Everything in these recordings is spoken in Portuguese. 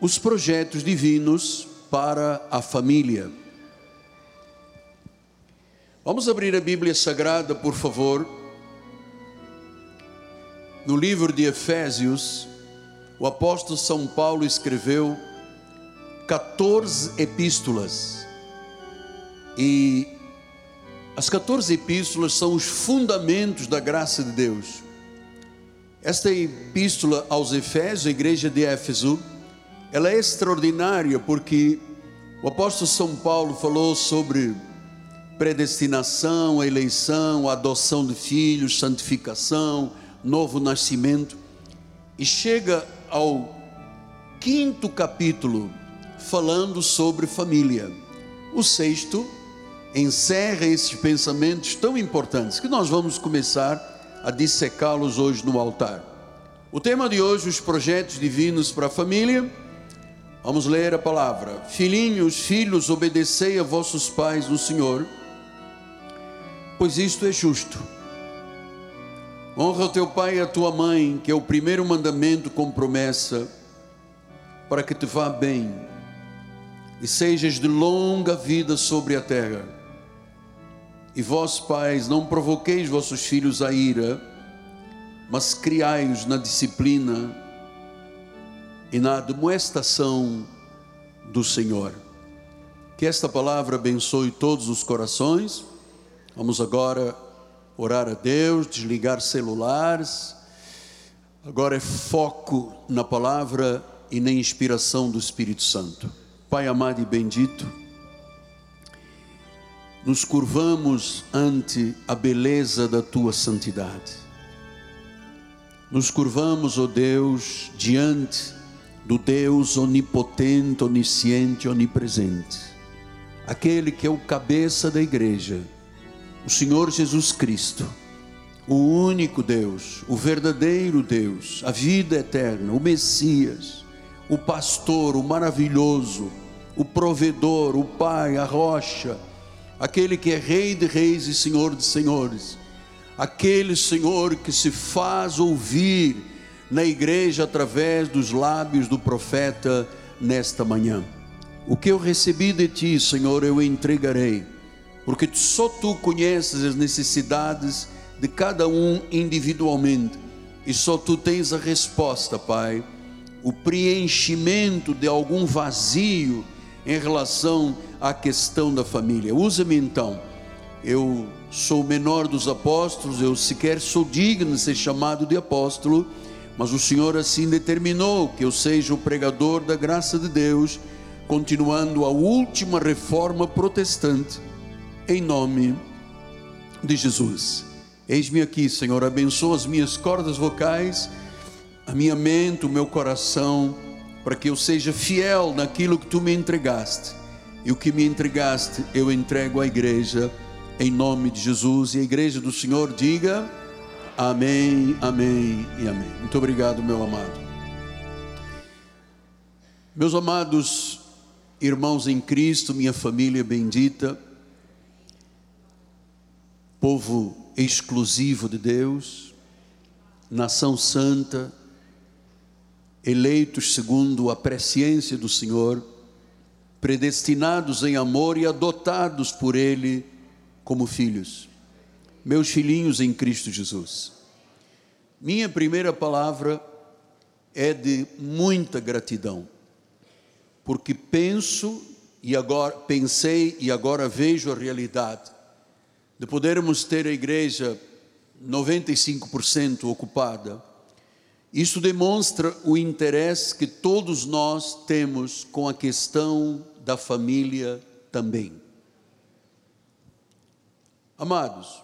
os projetos divinos para a família. Vamos abrir a Bíblia Sagrada, por favor. No livro de Efésios, o apóstolo São Paulo escreveu 14 epístolas. E as 14 epístolas são os fundamentos da graça de Deus. Esta epístola aos Efésios, a igreja de Éfeso, ela é extraordinária porque o apóstolo São Paulo falou sobre predestinação, eleição, adoção de filhos, santificação, novo nascimento, e chega ao quinto capítulo falando sobre família. O sexto encerra esses pensamentos tão importantes que nós vamos começar a dissecá-los hoje no altar. O tema de hoje, os projetos divinos para a família. Vamos ler a palavra. Filhinhos, filhos, obedecei a vossos pais no Senhor, pois isto é justo. Honra o teu pai e a tua mãe, que é o primeiro mandamento com promessa, para que te vá bem e sejas de longa vida sobre a terra e vós, pais, não provoqueis vossos filhos a ira, mas criai-os na disciplina e na admoestação do Senhor. Que esta palavra abençoe todos os corações. Vamos agora orar a Deus, desligar celulares. Agora é foco na palavra e na inspiração do Espírito Santo. Pai amado e bendito, nos curvamos ante a beleza da tua santidade. Nos curvamos, ó oh Deus, diante do Deus onipotente, onisciente, onipresente, aquele que é o cabeça da igreja, o Senhor Jesus Cristo, o único Deus, o verdadeiro Deus, a vida eterna, o Messias, o pastor, o maravilhoso, o provedor, o Pai, a rocha, aquele que é Rei de Reis e Senhor de Senhores, aquele Senhor que se faz ouvir na igreja através dos lábios do profeta nesta manhã. O que eu recebi de ti, Senhor, eu entregarei, porque só tu conheces as necessidades de cada um individualmente, e só tu tens a resposta, Pai, o preenchimento de algum vazio em relação à questão da família. Usa-me então. Eu sou o menor dos apóstolos, eu sequer sou digno de ser chamado de apóstolo, mas o Senhor assim determinou que eu seja o pregador da graça de Deus, continuando a última reforma protestante, em nome de Jesus. Eis-me aqui, Senhor, abençoa as minhas cordas vocais, a minha mente, o meu coração para que eu seja fiel naquilo que tu me entregaste. E o que me entregaste, eu entrego à igreja, em nome de Jesus. E a igreja do Senhor diga: Amém, Amém e Amém. Muito obrigado, meu amado. Meus amados irmãos em Cristo, minha família bendita, povo exclusivo de Deus, nação santa, eleitos segundo a presciência do Senhor, predestinados em amor e adotados por Ele como filhos, meus filhinhos em Cristo Jesus. Minha primeira palavra é de muita gratidão, porque penso e agora pensei e agora vejo a realidade de podermos ter a igreja 95% ocupada isso demonstra o interesse que todos nós temos com a questão da família também. Amados,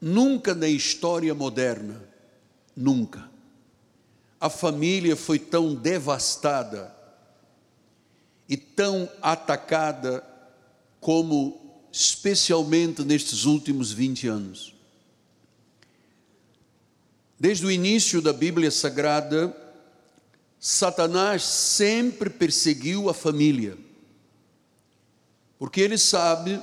nunca na história moderna, nunca, a família foi tão devastada e tão atacada como especialmente nestes últimos 20 anos. Desde o início da Bíblia Sagrada, Satanás sempre perseguiu a família, porque ele sabe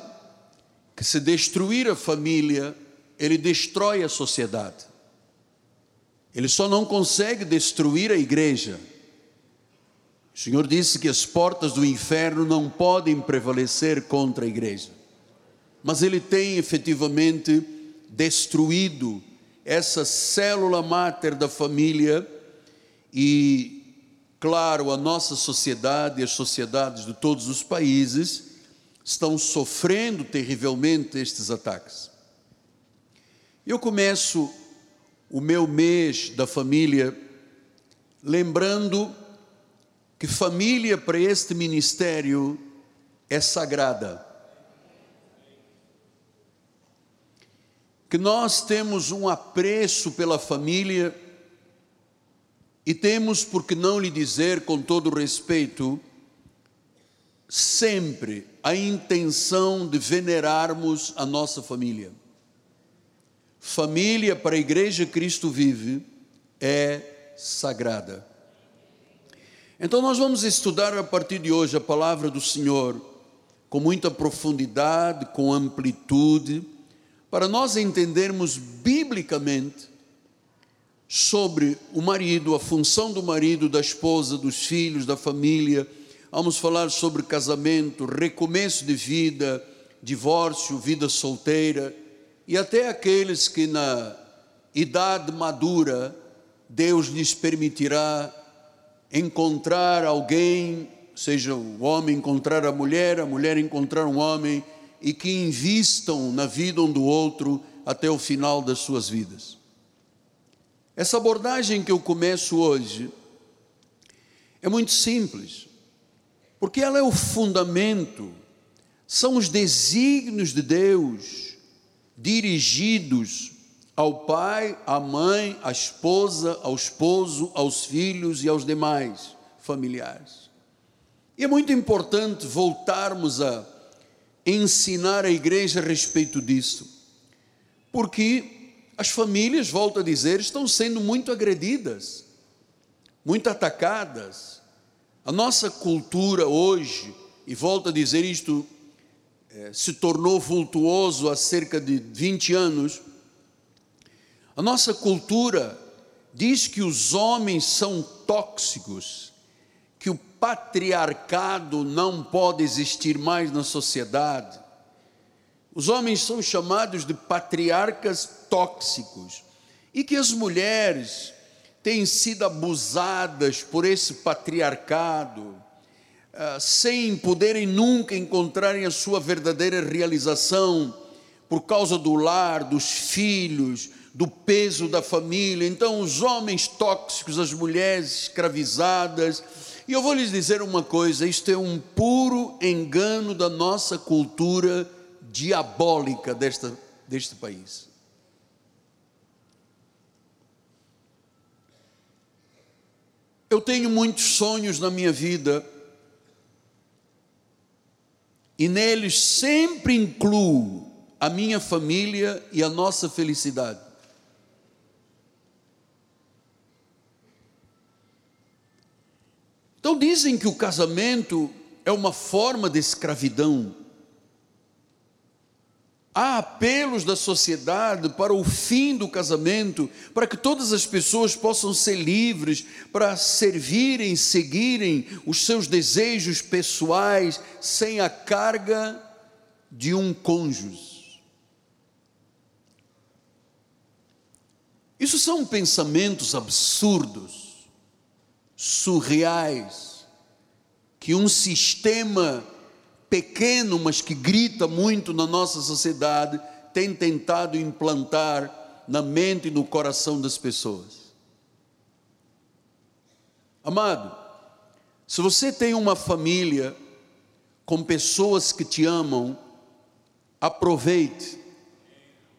que se destruir a família, ele destrói a sociedade. Ele só não consegue destruir a igreja, O Senhor disse que as portas do inferno não podem prevalecer contra a igreja. Mas Ele tem efetivamente destruído essa célula máter da família e, claro, a nossa sociedade e as sociedades de todos os países estão sofrendo terrivelmente estes ataques. Eu começo o meu mês da família lembrando que família para este ministério é sagrada. Que nós temos um apreço pela família e temos, por que não lhe dizer com todo respeito, sempre a intenção de venerarmos a nossa família. Família para a Igreja Cristo Vive é sagrada. Então, nós vamos estudar a partir de hoje a palavra do Senhor com muita profundidade, com amplitude, para nós entendermos biblicamente sobre o marido, a função do marido, da esposa, dos filhos, da família. Vamos falar sobre casamento, recomeço de vida, divórcio, vida solteira e até aqueles que na idade madura Deus lhes permitirá encontrar alguém, seja o homem encontrar a mulher, a mulher encontrar um homem e que invistam na vida um do outro até o final das suas vidas. Essa abordagem que eu começo hoje é muito simples, porque ela é o fundamento, são os desígnios de Deus dirigidos ao pai, à mãe, à esposa, ao esposo, aos filhos e aos demais familiares. E é muito importante voltarmos a ensinar a igreja a respeito disso, porque as famílias, volto a dizer, estão sendo muito agredidas, muito atacadas. A nossa cultura hoje, e volto a dizer isto é, se tornou vultuoso há cerca de 20 anos, a nossa cultura diz que os homens são tóxicos, que o patriarcado não pode existir mais na sociedade. Os homens são chamados de patriarcas tóxicos e que as mulheres têm sido abusadas por esse patriarcado ah, sem poderem nunca encontrarem a sua verdadeira realização por causa do lar, dos filhos, do peso da família. Então, os homens tóxicos, as mulheres escravizadas. E eu vou lhes dizer uma coisa: isto é um puro engano da nossa cultura diabólica desta, deste país. Eu tenho muitos sonhos na minha vida e neles sempre incluo a minha família e a nossa felicidade. Então dizem que o casamento é uma forma de escravidão. Há apelos da sociedade para o fim do casamento, para que todas as pessoas possam ser livres, para servirem, seguirem os seus desejos pessoais, sem a carga de um cônjuge. Isso são pensamentos absurdos, surreais, que um sistema pequeno, mas que grita muito na nossa sociedade, tem tentado implantar na mente e no coração das pessoas. Amado, se você tem uma família com pessoas que te amam, aproveite,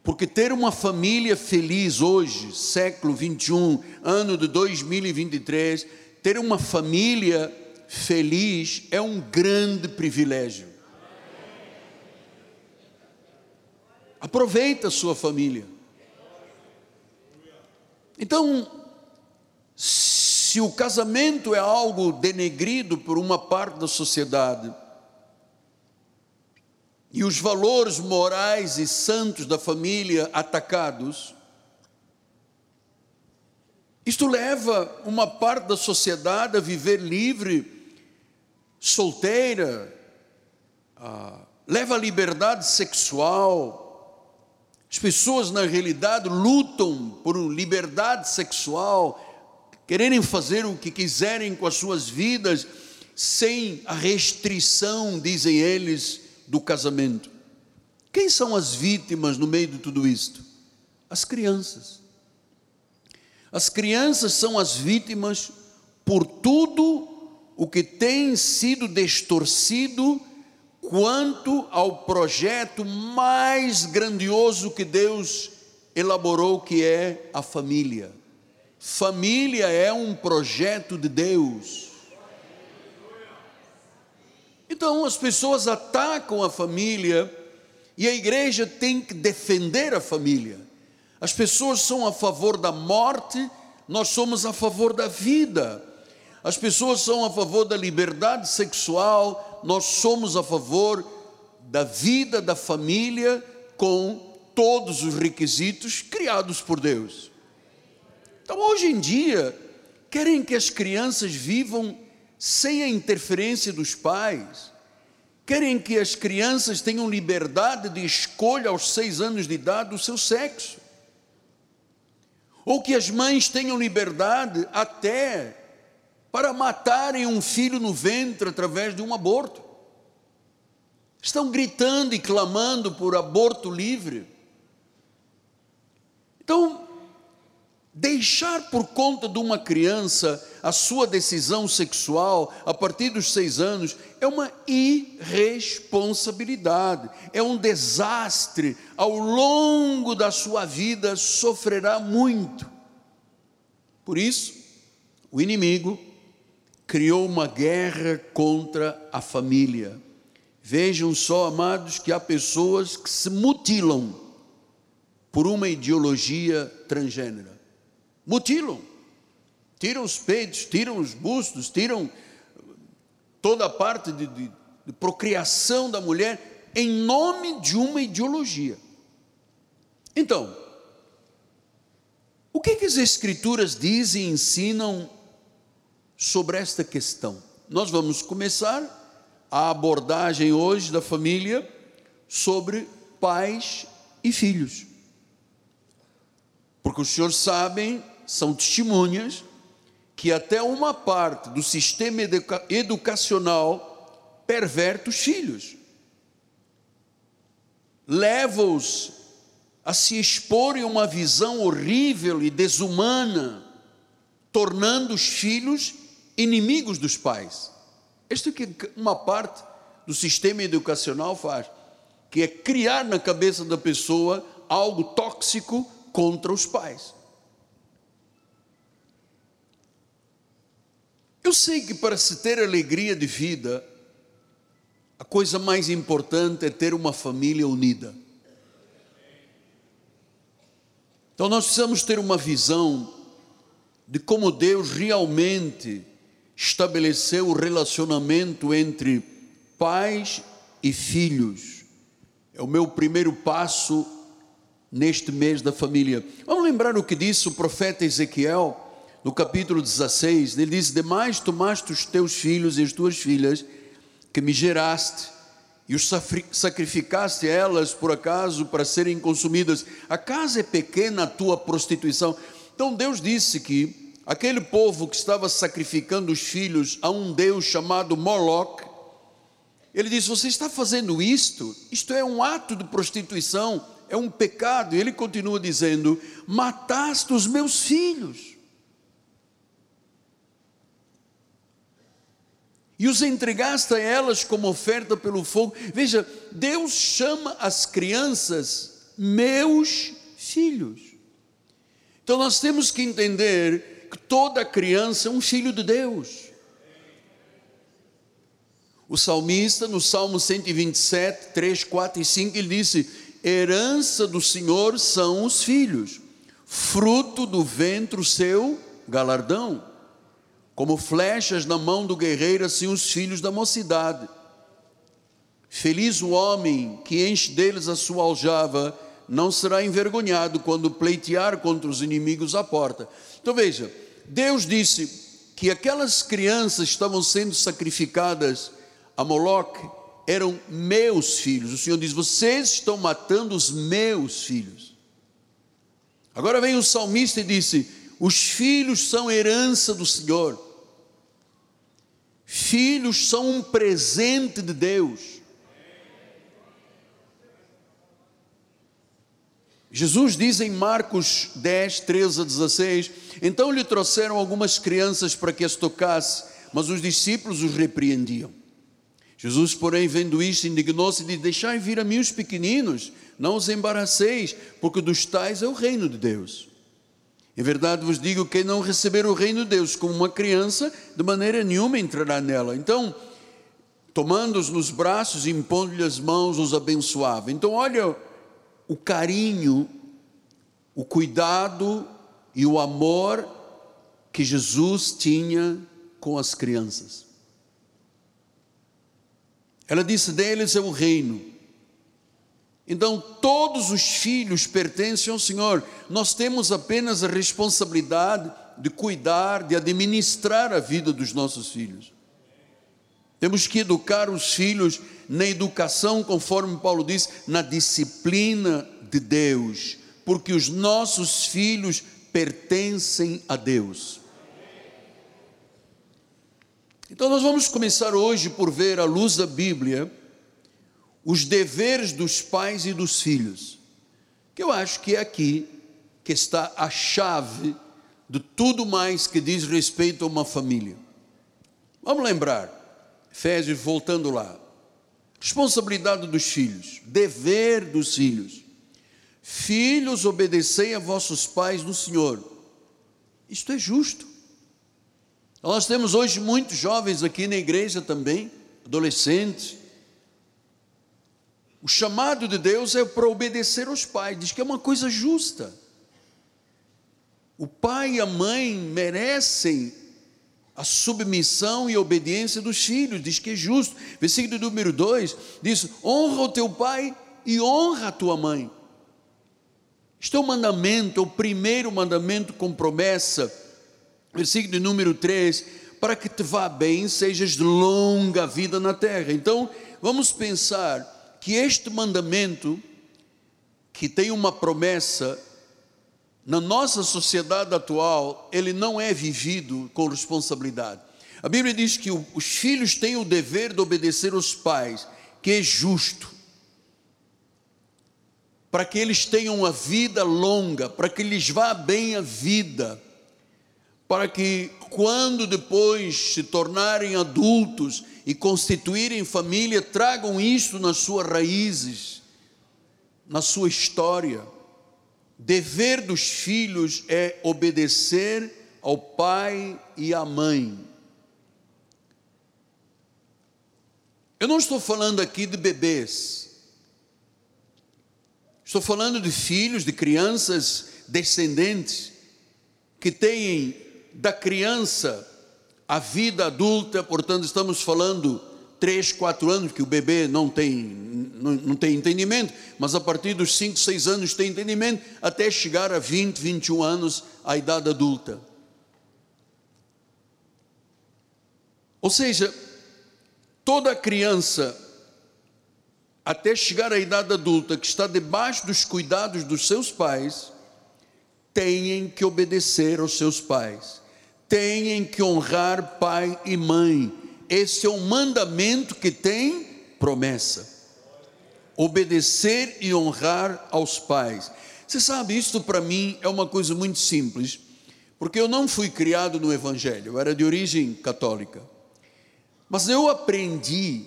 porque ter uma família feliz hoje, século 21, ano de 2023, ter uma família feliz é um grande privilégio. Aproveita a sua família. Então, se o casamento é algo denegrido por uma parte da sociedade, e os valores morais e santos da família atacados, isto leva uma parte da sociedade a viver livre solteira, ah, leva a liberdade sexual. As pessoas, na realidade, lutam por liberdade sexual, quererem fazer o que quiserem com as suas vidas, sem a restrição, dizem eles, do casamento. Quem são as vítimas no meio de tudo isto? As crianças. As crianças são as vítimas por tudo o que tem sido distorcido quanto ao projeto mais grandioso que Deus elaborou, que é a família. Família é um projeto de Deus. Então as pessoas atacam a família e a igreja tem que defender a família. As pessoas são a favor da morte, nós somos a favor da vida. As pessoas são a favor da liberdade sexual, nós somos a favor da vida da família com todos os requisitos criados por Deus. Então, hoje em dia, querem que as crianças vivam sem a interferência dos pais, querem que as crianças tenham liberdade de escolha aos seis anos de idade do seu sexo, ou que as mães tenham liberdade até para matarem um filho no ventre através de um aborto. Estão gritando e clamando por aborto livre. Então, deixar por conta de uma criança a sua decisão sexual a partir dos seis anos é uma irresponsabilidade, é um desastre. Ao longo da sua vida sofrerá muito. Por isso, o inimigo criou uma guerra contra a família. Vejam só, amados, que há pessoas que se mutilam por uma ideologia transgênera. Mutilam. Tiram os peitos, tiram os bustos, tiram toda a parte de, de, de procriação da mulher em nome de uma ideologia. Então, o que, que as Escrituras dizem e ensinam sobre esta questão. Nós vamos começar a abordagem hoje da família sobre pais e filhos. Porque os senhores sabem, são testemunhas, que até uma parte do sistema educa educacional perverte os filhos, leva-os a se exporem a uma visão horrível e desumana, tornando os filhos inimigos dos pais. Isto que uma parte do sistema educacional faz, que é criar na cabeça da pessoa algo tóxico contra os pais. Eu sei que para se ter alegria de vida, a coisa mais importante é ter uma família unida. Então nós precisamos ter uma visão de como Deus realmente estabeleceu o relacionamento entre pais e filhos. É o meu primeiro passo neste mês da família. Vamos lembrar o que disse o profeta Ezequiel no capítulo 16. Ele diz: Demais tomaste os teus filhos e as tuas filhas que me geraste e os sacrificaste a elas por acaso para serem consumidas. Acaso é pequena a tua prostituição? Então Deus disse que aquele povo que estava sacrificando os filhos a um Deus chamado Moloch, ele disse: Você está fazendo isto? Isto é um ato de prostituição, é um pecado. E ele continua dizendo: Mataste os meus filhos. E os entregaste a elas como oferta pelo fogo. Veja, Deus chama as crianças meus filhos. Então nós temos que entender toda criança é um filho de Deus. O salmista, no Salmo 127, 3, 4 e 5, ele disse: Herança do Senhor são os filhos, fruto do ventre seu galardão. Como flechas na mão do guerreiro, assim os filhos da mocidade. Feliz o homem que enche deles a sua aljava, não será envergonhado quando pleitear contra os inimigos à porta. Então veja, Deus disse que aquelas crianças estavam sendo sacrificadas a Moloque eram meus filhos. O Senhor diz: Vocês estão matando os meus filhos. Agora vem o salmista e disse: Os filhos são herança do Senhor. Filhos são um presente de Deus. Jesus diz em Marcos 10, 13 a 16: Então lhe trouxeram algumas crianças para que as tocasse, mas os discípulos os repreendiam. Jesus, porém, vendo isto, indignou-se e disse: Deixai vir a mim os pequeninos, não os embaraceis, porque dos tais é o reino de Deus. Em verdade vos digo: quem não receber o reino de Deus como uma criança, de maneira nenhuma entrará nela. Então, tomando-os nos braços e impondo-lhe as mãos, os abençoava. Então, olha o carinho, o cuidado e o amor que Jesus tinha com as crianças. Ela disse: deles é o reino. Então, todos os filhos pertencem ao Senhor. Nós temos apenas a responsabilidade de cuidar, de administrar a vida dos nossos filhos. Temos que educar os filhos na educação, conforme Paulo diz, na disciplina de Deus, porque os nossos filhos pertencem a Deus. Então, nós vamos começar hoje por ver, à luz da Bíblia, os deveres dos pais e dos filhos, que eu acho que é aqui que está a chave de tudo mais que diz respeito a uma família. Vamos lembrar, Efésios, voltando lá. Responsabilidade dos filhos, dever dos filhos. Filhos, obedecei a vossos pais no Senhor. Isto é justo. Nós temos hoje muitos jovens aqui na igreja também, adolescentes. O chamado de Deus é para obedecer aos pais, diz que é uma coisa justa. O pai e a mãe merecem a submissão e obediência dos filhos, diz que é justo. Versículo número 2 diz: honra o teu pai e honra a tua mãe. Este é o mandamento, é o primeiro mandamento com promessa. Versículo número 3: para que te vá bem, sejas de longa vida na terra. Então, vamos pensar que este mandamento, que tem uma promessa, na nossa sociedade atual, ele não é vivido com responsabilidade. A Bíblia diz que os filhos têm o dever de obedecer aos pais, que é justo, para que eles tenham uma vida longa, para que lhes vá bem a vida, para que quando depois se tornarem adultos e constituírem família, tragam isso nas suas raízes, na sua história. Dever dos filhos é obedecer ao pai e à mãe. Eu não estou falando aqui de bebês. Estou falando de filhos, de crianças descendentes que têm da criança à vida adulta, portanto, estamos falando três, quatro anos, que o bebê não tem, não, não tem entendimento, mas a partir dos cinco, seis anos tem entendimento, até chegar a 20, 21 anos, a idade adulta. Ou seja, toda criança, até chegar à idade adulta, que está debaixo dos cuidados dos seus pais, têm que obedecer aos seus pais, têm que honrar pai e mãe, esse é um mandamento que tem promessa. Obedecer e honrar aos pais. Você sabe, isto para mim é uma coisa muito simples, porque eu não fui criado no Evangelho, eu era de origem católica. Mas eu aprendi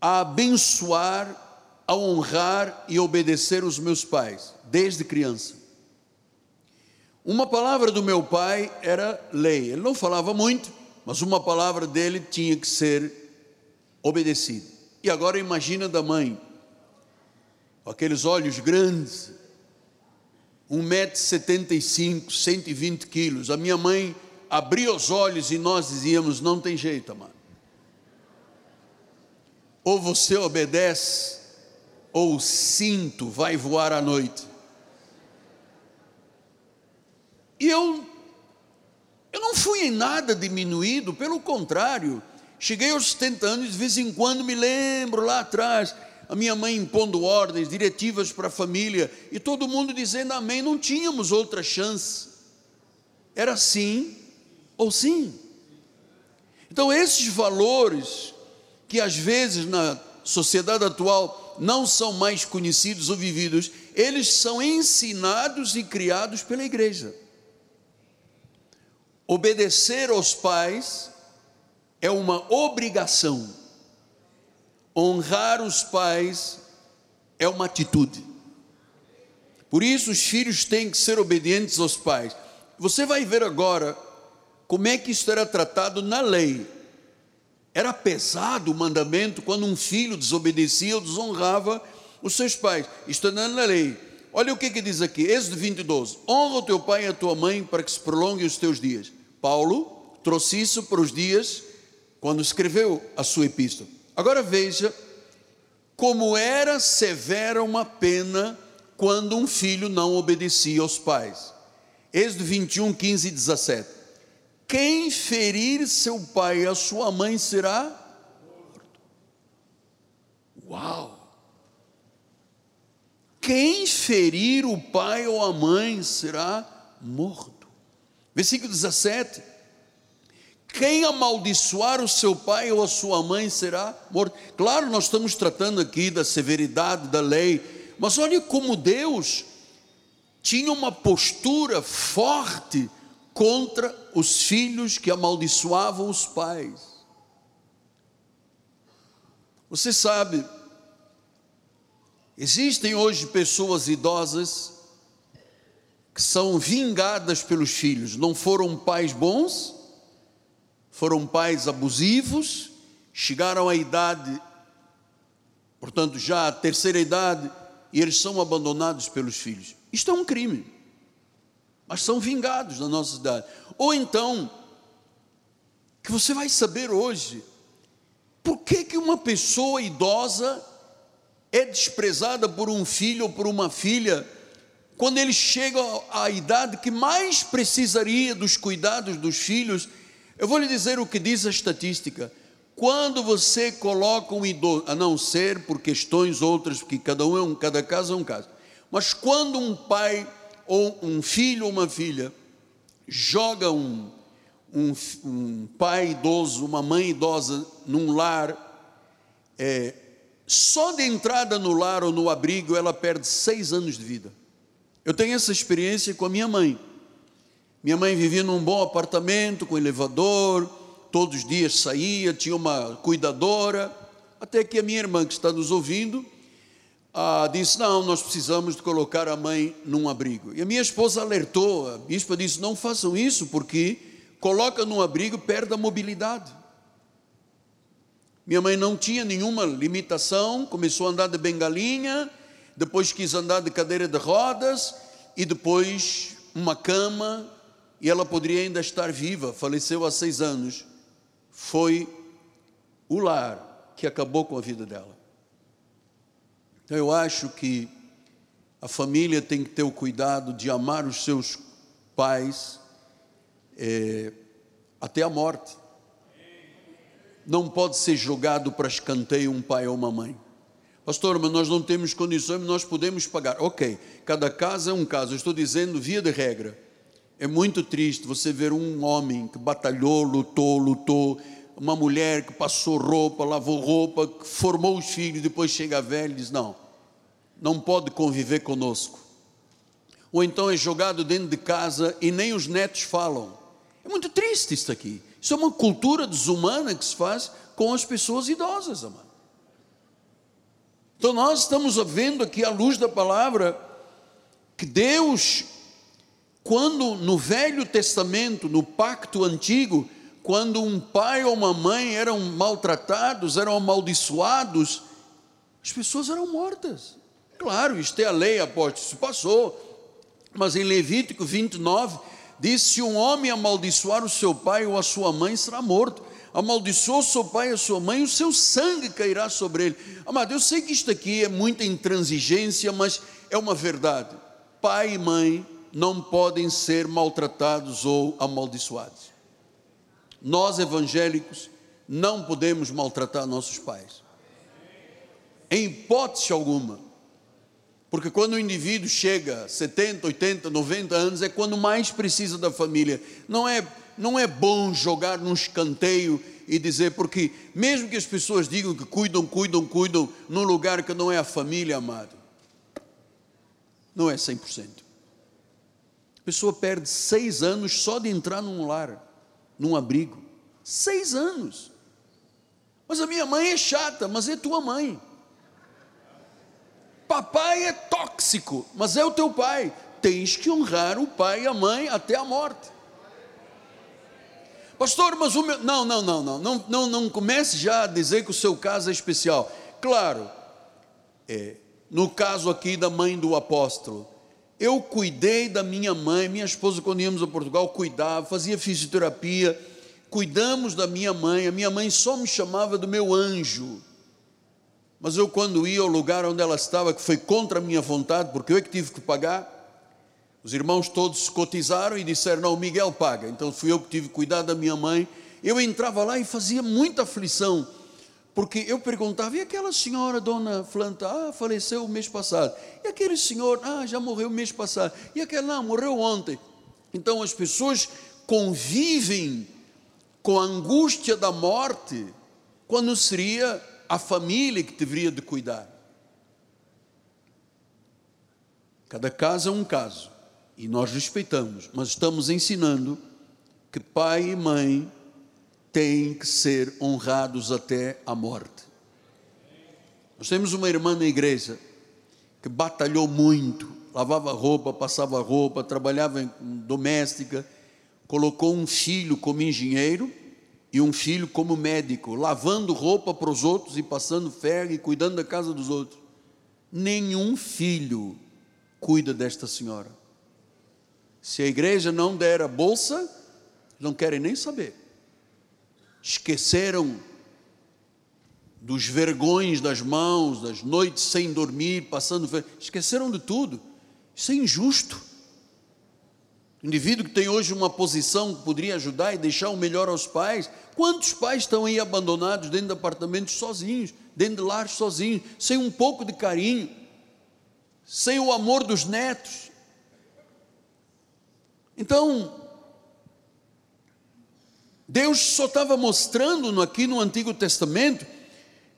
a abençoar, a honrar e obedecer os meus pais, desde criança. Uma palavra do meu pai era lei, ele não falava muito, mas uma palavra dele tinha que ser obedecida. E agora imagina da mãe, com aqueles olhos grandes, 1,75m, 120 quilos. A minha mãe abria os olhos e nós dizíamos: não tem jeito, amado. Ou você obedece, ou o cinto vai voar à noite. E eu eu não fui em nada diminuído, pelo contrário, Cheguei aos 70 anos, de vez em quando me lembro lá atrás, a minha mãe impondo ordens, diretivas para a família, e todo mundo dizendo amém, não tínhamos outra chance. Era sim ou sim. Então, esses valores que às vezes na sociedade atual não são mais conhecidos ou vividos, eles são ensinados e criados pela igreja. Obedecer aos pais é uma obrigação. Honrar os pais é uma atitude. Por isso, os filhos têm que ser obedientes aos pais. Você vai ver agora como é que isso era tratado na lei. Era pesado o mandamento quando um filho desobedecia ou desonrava os seus pais. Está na lei. Olha o que, que diz aqui, Êxodo 22. Honra o teu pai e a tua mãe para que se prolonguem os teus dias. Paulo trouxe isso para os dias quando escreveu a sua epístola. Agora veja como era severa uma pena quando um filho não obedecia aos pais. Êxodo 21, 15 e 17. Quem ferir seu pai e a sua mãe será morto. Uau! Quem ferir o pai ou a mãe será morto. Versículo 17. Quem amaldiçoar o seu pai ou a sua mãe será morto. Claro, nós estamos tratando aqui da severidade da lei, mas olha como Deus tinha uma postura forte contra os filhos que amaldiçoavam os pais. Você sabe, existem hoje pessoas idosas que são vingadas pelos filhos, não foram pais bons, foram pais abusivos, chegaram à idade, portanto, já à terceira idade, e eles são abandonados pelos filhos. Isto é um crime mas são vingados na nossa cidade. Ou então, que você vai saber hoje, por que, que uma pessoa idosa é desprezada por um filho ou por uma filha, quando ele chega à idade que mais precisaria dos cuidados dos filhos? Eu vou lhe dizer o que diz a estatística. Quando você coloca um idoso, a não ser por questões outras, porque cada um é um, cada caso é um caso, mas quando um pai ou um filho ou uma filha joga um, um, um pai idoso, uma mãe idosa num lar, é, só de entrada no lar ou no abrigo ela perde seis anos de vida. Eu tenho essa experiência com a minha mãe. Minha mãe vivia num bom apartamento, com elevador, todos os dias saía, tinha uma cuidadora, até que a minha irmã, que está nos ouvindo, ah, disse: Não, nós precisamos de colocar a mãe num abrigo. E a minha esposa alertou, a bispa disse: Não façam isso, porque coloca num abrigo, perde a mobilidade. Minha mãe não tinha nenhuma limitação, começou a andar de bengalinha, depois quis andar de cadeira de rodas, e depois uma cama, e ela poderia ainda estar viva, faleceu há seis anos. Foi o lar que acabou com a vida dela. Então eu acho que a família tem que ter o cuidado de amar os seus pais é, até a morte. Não pode ser jogado para escanteio um pai ou uma mãe. Pastor, mas nós não temos condições, nós podemos pagar. Ok, cada caso é um caso. Eu estou dizendo, via de regra, é muito triste você ver um homem que batalhou, lutou, lutou, uma mulher que passou roupa, lavou roupa, que formou os filhos, depois chega velho e diz: Não, não pode conviver conosco. Ou então é jogado dentro de casa e nem os netos falam. É muito triste isso aqui. Isso é uma cultura desumana que se faz com as pessoas idosas, amado. Então nós estamos vendo aqui à luz da palavra que Deus, quando no Velho Testamento, no pacto antigo, quando um pai ou uma mãe eram maltratados, eram amaldiçoados, as pessoas eram mortas. Claro, isto é a lei, apóstolo, isso passou. Mas em Levítico 29, diz: se um homem amaldiçoar o seu pai ou a sua mãe, será morto. Amaldiçoou seu pai e a sua mãe, o seu sangue cairá sobre ele. Amado, eu sei que isto aqui é muita intransigência, mas é uma verdade. Pai e mãe não podem ser maltratados ou amaldiçoados. Nós evangélicos não podemos maltratar nossos pais. Em hipótese alguma. Porque quando o indivíduo chega a 70, 80, 90 anos, é quando mais precisa da família. Não é, não é bom jogar num escanteio e dizer, porque mesmo que as pessoas digam que cuidam, cuidam, cuidam, num lugar que não é a família, amado, não é 100%. A pessoa perde seis anos só de entrar num lar, num abrigo. Seis anos. Mas a minha mãe é chata, mas é tua mãe. Papai é tóxico, mas é o teu pai. Tens que honrar o pai e a mãe até a morte. Pastor, mas o meu. Não, não, não, não. Não, não, não comece já a dizer que o seu caso é especial. Claro, é, no caso aqui da mãe do apóstolo, eu cuidei da minha mãe, minha esposa, quando íamos a Portugal, cuidava, fazia fisioterapia, cuidamos da minha mãe. A minha mãe só me chamava do meu anjo. Mas eu, quando ia ao lugar onde ela estava, que foi contra a minha vontade, porque eu é que tive que pagar, os irmãos todos cotizaram e disseram: Não, o Miguel paga. Então fui eu que tive cuidar da minha mãe. Eu entrava lá e fazia muita aflição, porque eu perguntava: E aquela senhora, dona Flanta? Ah, faleceu o mês passado. E aquele senhor? Ah, já morreu o mês passado. E aquele? Não, morreu ontem. Então as pessoas convivem com a angústia da morte, quando seria a família que deveria de cuidar. Cada caso é um caso e nós respeitamos, mas estamos ensinando que pai e mãe têm que ser honrados até a morte. Nós temos uma irmã na igreja que batalhou muito, lavava roupa, passava roupa, trabalhava em doméstica, colocou um filho como engenheiro e um filho como médico, lavando roupa para os outros e passando ferro e cuidando da casa dos outros. Nenhum filho cuida desta senhora. Se a igreja não der a bolsa, não querem nem saber. Esqueceram dos vergões das mãos, das noites sem dormir, passando ferro. Esqueceram de tudo. Isso é injusto. O indivíduo que tem hoje uma posição que poderia ajudar e deixar o melhor aos pais. Quantos pais estão aí abandonados dentro de apartamentos sozinhos, dentro de lares sozinhos, sem um pouco de carinho, sem o amor dos netos? Então, Deus só estava mostrando aqui no Antigo Testamento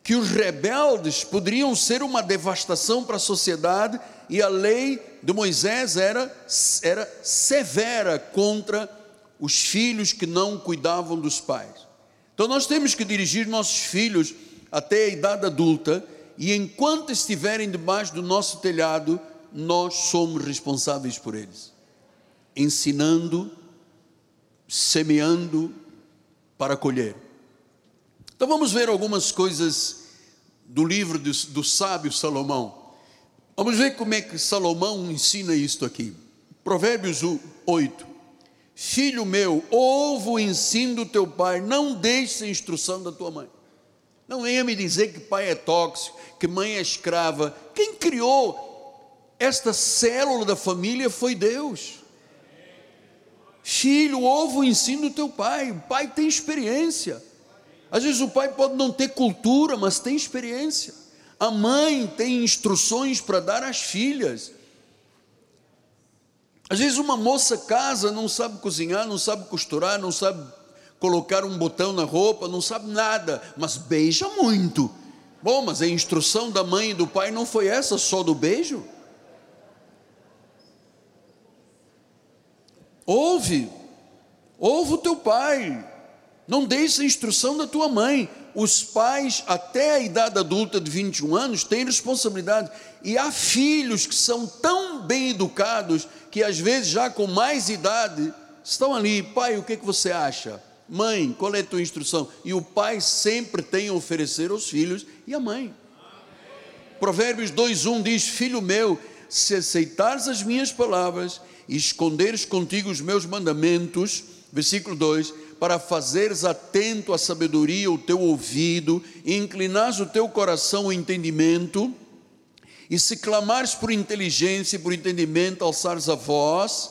que os rebeldes poderiam ser uma devastação para a sociedade e a lei de Moisés era, era severa contra os filhos que não cuidavam dos pais. Então nós temos que dirigir nossos filhos até a idade adulta e enquanto estiverem debaixo do nosso telhado, nós somos responsáveis por eles, ensinando, semeando para colher. Então vamos ver algumas coisas do livro do, do sábio Salomão. Vamos ver como é que Salomão ensina isto aqui. Provérbios 8. Filho meu, ouve o ensino do teu pai, não deixe a instrução da tua mãe. Não venha me dizer que pai é tóxico, que mãe é escrava. Quem criou esta célula da família foi Deus. Filho, ouve o ensino do teu pai. O pai tem experiência. Às vezes o pai pode não ter cultura, mas tem experiência. A mãe tem instruções para dar às filhas. Às vezes uma moça casa, não sabe cozinhar, não sabe costurar, não sabe colocar um botão na roupa, não sabe nada, mas beija muito. Bom, mas a instrução da mãe e do pai não foi essa só do beijo? Ouve, ouve o teu pai, não deixe a instrução da tua mãe. Os pais, até a idade adulta de 21 anos, têm responsabilidade. E há filhos que são tão bem educados que, às vezes, já com mais idade, estão ali. Pai, o que, é que você acha? Mãe, qual é a tua instrução? E o pai sempre tem a oferecer aos filhos e a mãe. Provérbios 2,1 diz: Filho meu, se aceitares as minhas palavras e esconderes contigo os meus mandamentos, versículo 2 para fazeres atento à sabedoria o teu ouvido, e inclinares o teu coração ao entendimento, e se clamares por inteligência e por entendimento, alçares a voz,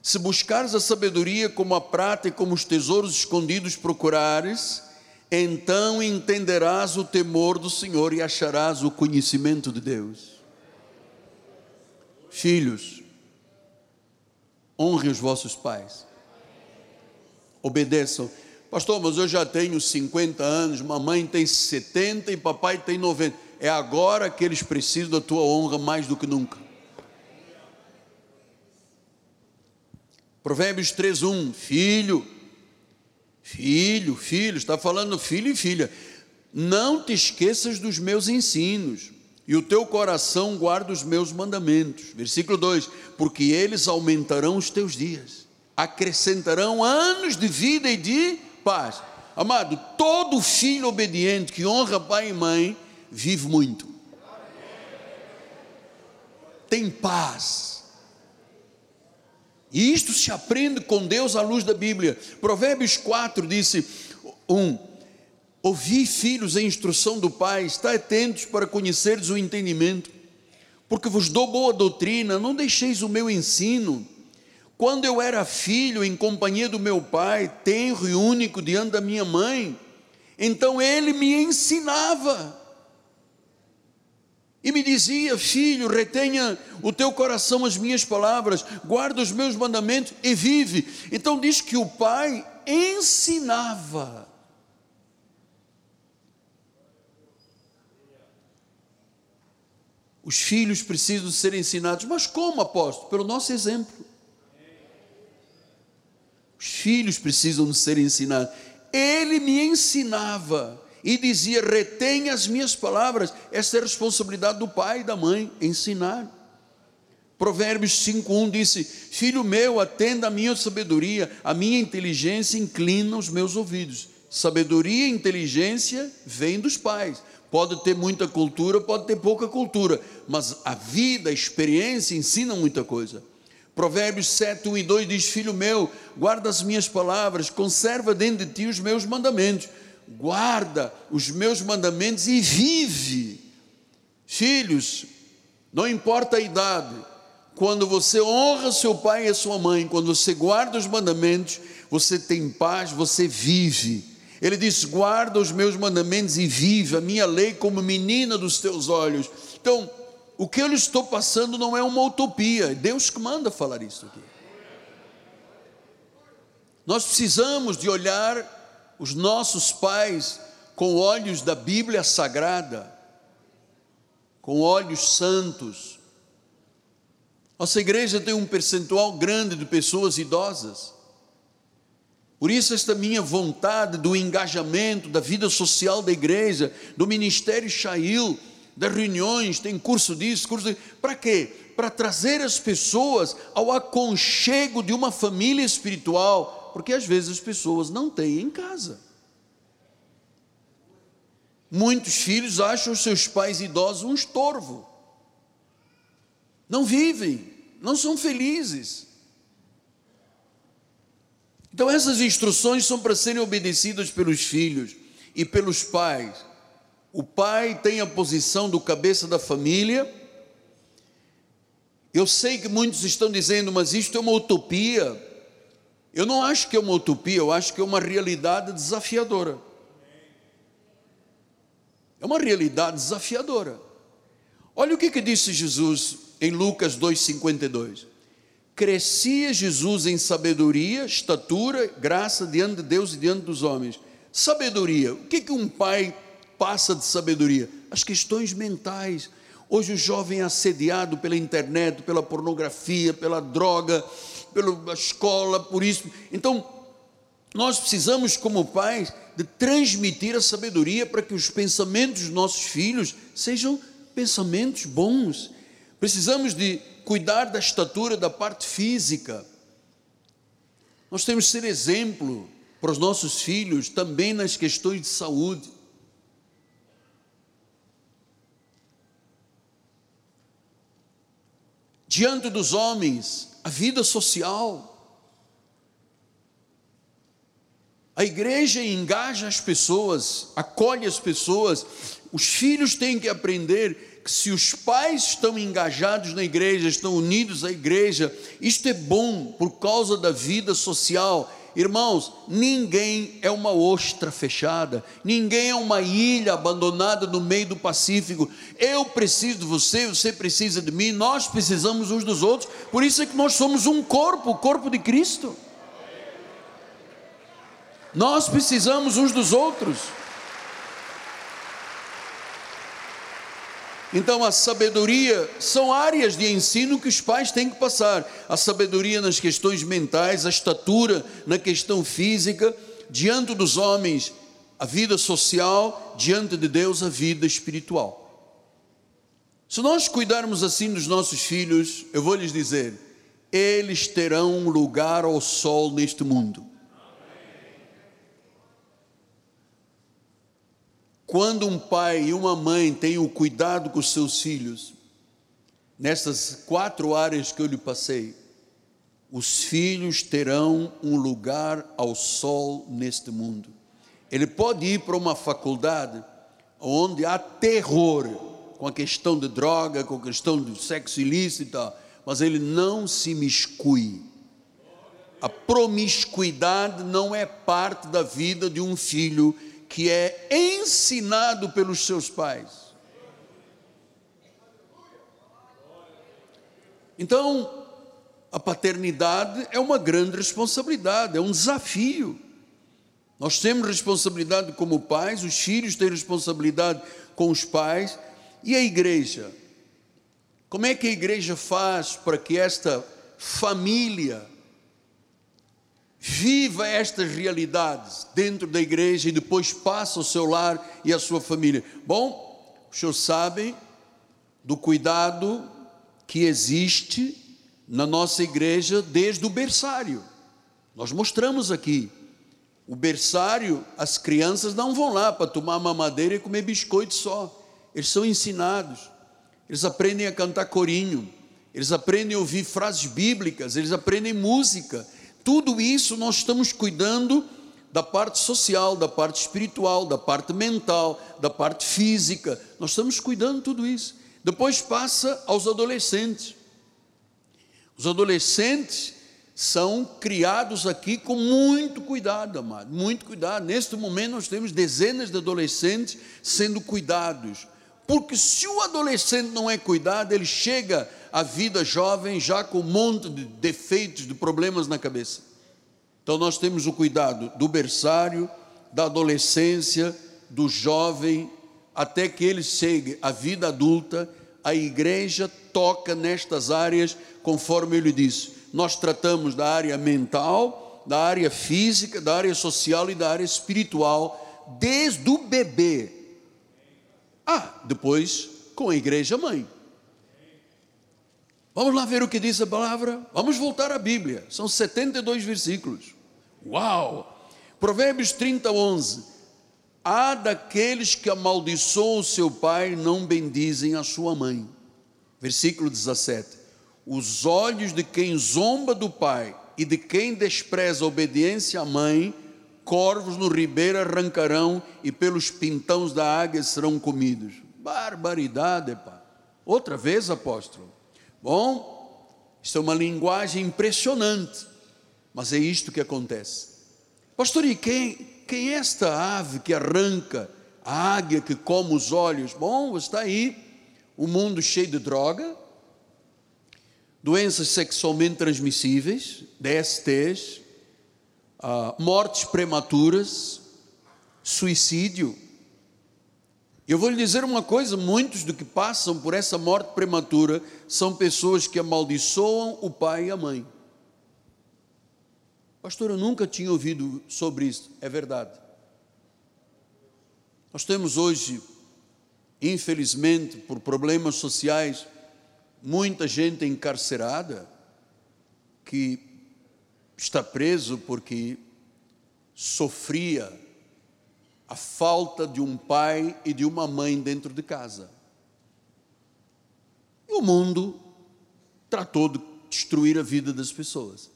se buscares a sabedoria como a prata e como os tesouros escondidos procurares, então entenderás o temor do Senhor e acharás o conhecimento de Deus. Filhos, honrem os vossos pais, obedeçam. Pastor, mas eu já tenho 50 anos, mamãe tem 70 e papai tem 90. É agora que eles precisam da tua honra mais do que nunca. Provérbios 3:1, filho, filho, filho, está falando filho e filha. Não te esqueças dos meus ensinos, e o teu coração guarda os meus mandamentos. Versículo 2: Porque eles aumentarão os teus dias, acrescentarão anos de vida e de paz. Amado, todo filho obediente que honra pai e mãe vive muito. Tem paz e isto se aprende com Deus à luz da Bíblia. Provérbios 4 disse: 1. Um, Ouvi, filhos, a instrução do Pai, está atentos para conhecerdes o entendimento, porque vos dou boa doutrina, não deixeis o meu ensino. Quando eu era filho, em companhia do meu pai, tenro e único diante da minha mãe, então ele me ensinava e me dizia: Filho, retenha o teu coração as minhas palavras, guarda os meus mandamentos e vive. Então diz que o pai ensinava. Os filhos precisam ser ensinados, mas como, apóstolo? Pelo nosso exemplo. Os filhos precisam ser ensinados. Ele me ensinava e dizia: retenha as minhas palavras. Essa é a responsabilidade do pai e da mãe, ensinar. Provérbios 5,1 disse: Filho meu, atenda a minha sabedoria, a minha inteligência inclina os meus ouvidos. Sabedoria e inteligência vêm dos pais. Pode ter muita cultura, pode ter pouca cultura, mas a vida, a experiência ensina muita coisa. Provérbios 7, 1 e 2 diz: Filho meu, guarda as minhas palavras, conserva dentro de ti os meus mandamentos guarda os meus mandamentos e vive. Filhos, não importa a idade, quando você honra seu pai e sua mãe, quando você guarda os mandamentos, você tem paz, você vive. Ele diz: guarda os meus mandamentos e vive a minha lei como menina dos teus olhos. Então, o que eu estou passando não é uma utopia, é Deus que manda falar isso aqui. Nós precisamos de olhar os nossos pais com olhos da Bíblia Sagrada, com olhos santos. Nossa igreja tem um percentual grande de pessoas idosas. Por isso, esta minha vontade do engajamento, da vida social da igreja, do ministério Shail, das reuniões, tem curso disso, curso disso. Para quê? Para trazer as pessoas ao aconchego de uma família espiritual, porque às vezes as pessoas não têm em casa. Muitos filhos acham seus pais idosos um estorvo. Não vivem, não são felizes. Então, essas instruções são para serem obedecidas pelos filhos e pelos pais. O pai tem a posição do cabeça da família. Eu sei que muitos estão dizendo, mas isto é uma utopia. Eu não acho que é uma utopia, eu acho que é uma realidade desafiadora. É uma realidade desafiadora. Olha o que, que disse Jesus em Lucas 2,52. Crescia Jesus em sabedoria, estatura, graça diante de Deus e diante dos homens. Sabedoria, o que, que um pai passa de sabedoria? As questões mentais. Hoje o jovem é assediado pela internet, pela pornografia, pela droga, pela escola, por isso. Então, nós precisamos, como pais, de transmitir a sabedoria para que os pensamentos dos nossos filhos sejam pensamentos bons. Precisamos de cuidar da estatura da parte física. Nós temos que ser exemplo para os nossos filhos também nas questões de saúde. Diante dos homens, a vida social. A igreja engaja as pessoas, acolhe as pessoas. Os filhos têm que aprender que se os pais estão engajados na igreja, estão unidos à igreja, isto é bom por causa da vida social, Irmãos, ninguém é uma ostra fechada, ninguém é uma ilha abandonada no meio do Pacífico. Eu preciso de você, você precisa de mim, nós precisamos uns dos outros, por isso é que nós somos um corpo, o corpo de Cristo. Nós precisamos uns dos outros. Então, a sabedoria são áreas de ensino que os pais têm que passar. A sabedoria nas questões mentais, a estatura na questão física, diante dos homens, a vida social, diante de Deus, a vida espiritual. Se nós cuidarmos assim dos nossos filhos, eu vou lhes dizer, eles terão um lugar ao sol neste mundo. Quando um pai e uma mãe têm o cuidado com os seus filhos, nessas quatro áreas que eu lhe passei, os filhos terão um lugar ao sol neste mundo. Ele pode ir para uma faculdade onde há terror com a questão de droga, com a questão do sexo ilícito, mas ele não se miscui. A promiscuidade não é parte da vida de um filho que é ensinado pelos seus pais. Então, a paternidade é uma grande responsabilidade, é um desafio. Nós temos responsabilidade como pais, os filhos têm responsabilidade com os pais e a igreja. Como é que a igreja faz para que esta família viva estas realidades dentro da igreja e depois passa ao seu lar e à sua família. Bom, os senhores sabem do cuidado que existe na nossa igreja desde o berçário. Nós mostramos aqui. O berçário, as crianças não vão lá para tomar mamadeira e comer biscoito só. Eles são ensinados. Eles aprendem a cantar corinho. Eles aprendem a ouvir frases bíblicas. Eles aprendem música tudo isso nós estamos cuidando da parte social, da parte espiritual, da parte mental, da parte física. Nós estamos cuidando tudo isso. Depois passa aos adolescentes. Os adolescentes são criados aqui com muito cuidado, amado, muito cuidado. Neste momento nós temos dezenas de adolescentes sendo cuidados. Porque se o adolescente não é cuidado, ele chega à vida jovem já com um monte de defeitos, de problemas na cabeça. Então nós temos o cuidado do berçário, da adolescência, do jovem, até que ele chegue à vida adulta, a igreja toca nestas áreas, conforme ele disse. Nós tratamos da área mental, da área física, da área social e da área espiritual, desde o bebê ah, depois com a igreja mãe. Vamos lá ver o que diz a palavra? Vamos voltar à Bíblia. São 72 versículos. Uau! Provérbios 30, 11. Há daqueles que amaldiçoam o seu pai, não bendizem a sua mãe. Versículo 17. Os olhos de quem zomba do pai e de quem despreza a obediência à mãe corvos no ribeiro arrancarão e pelos pintões da águia serão comidos. Barbaridade, pá. Outra vez, apóstolo. Bom, isso é uma linguagem impressionante, mas é isto que acontece. Pastor, e quem, quem é esta ave que arranca, a águia que come os olhos? Bom, está aí um mundo cheio de droga, doenças sexualmente transmissíveis, DSTs, ah, mortes prematuras, suicídio. Eu vou lhe dizer uma coisa: muitos do que passam por essa morte prematura são pessoas que amaldiçoam o pai e a mãe. Pastor, eu nunca tinha ouvido sobre isso. É verdade. Nós temos hoje, infelizmente, por problemas sociais, muita gente encarcerada que está preso porque sofria a falta de um pai e de uma mãe dentro de casa. E o mundo tratou de destruir a vida das pessoas.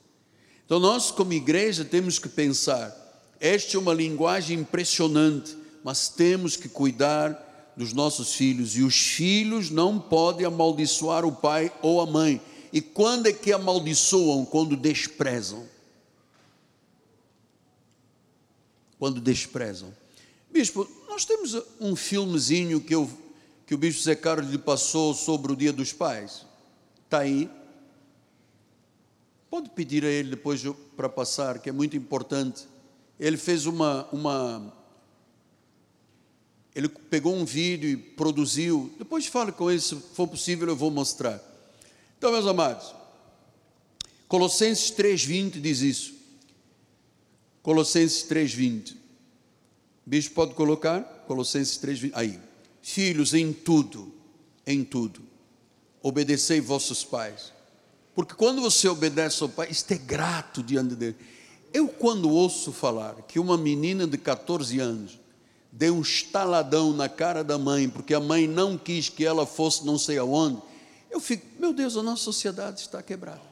Então, nós, como igreja, temos que pensar: esta é uma linguagem impressionante, mas temos que cuidar dos nossos filhos, e os filhos não podem amaldiçoar o pai ou a mãe, e quando é que amaldiçoam? Quando desprezam. quando desprezam. Bispo, nós temos um filmezinho que, eu, que o bispo Zé Carlos lhe passou sobre o Dia dos Pais. Está aí. Pode pedir a ele depois para passar, que é muito importante. Ele fez uma, uma. Ele pegou um vídeo e produziu. Depois fale com ele, se for possível, eu vou mostrar. Então, meus amados, Colossenses 3,20 diz isso. Colossenses 3,20. Bicho pode colocar? Colossenses 3,20. Aí. Filhos, em tudo, em tudo, obedecei vossos pais. Porque quando você obedece ao pai, isto é grato diante dele. Eu, quando ouço falar que uma menina de 14 anos deu um estaladão na cara da mãe, porque a mãe não quis que ela fosse não sei aonde, eu fico, meu Deus, a nossa sociedade está quebrada.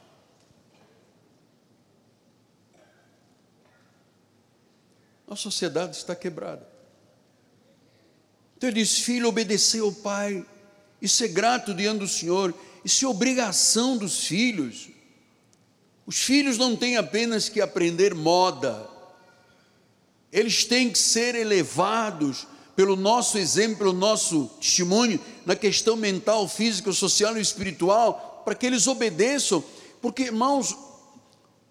A sociedade está quebrada. Então ele diz: Filho, obedecer ao pai, isso é grato diante do Senhor, isso é obrigação dos filhos. Os filhos não têm apenas que aprender moda, eles têm que ser elevados pelo nosso exemplo, pelo nosso testemunho na questão mental, física, social e espiritual, para que eles obedeçam, porque irmãos,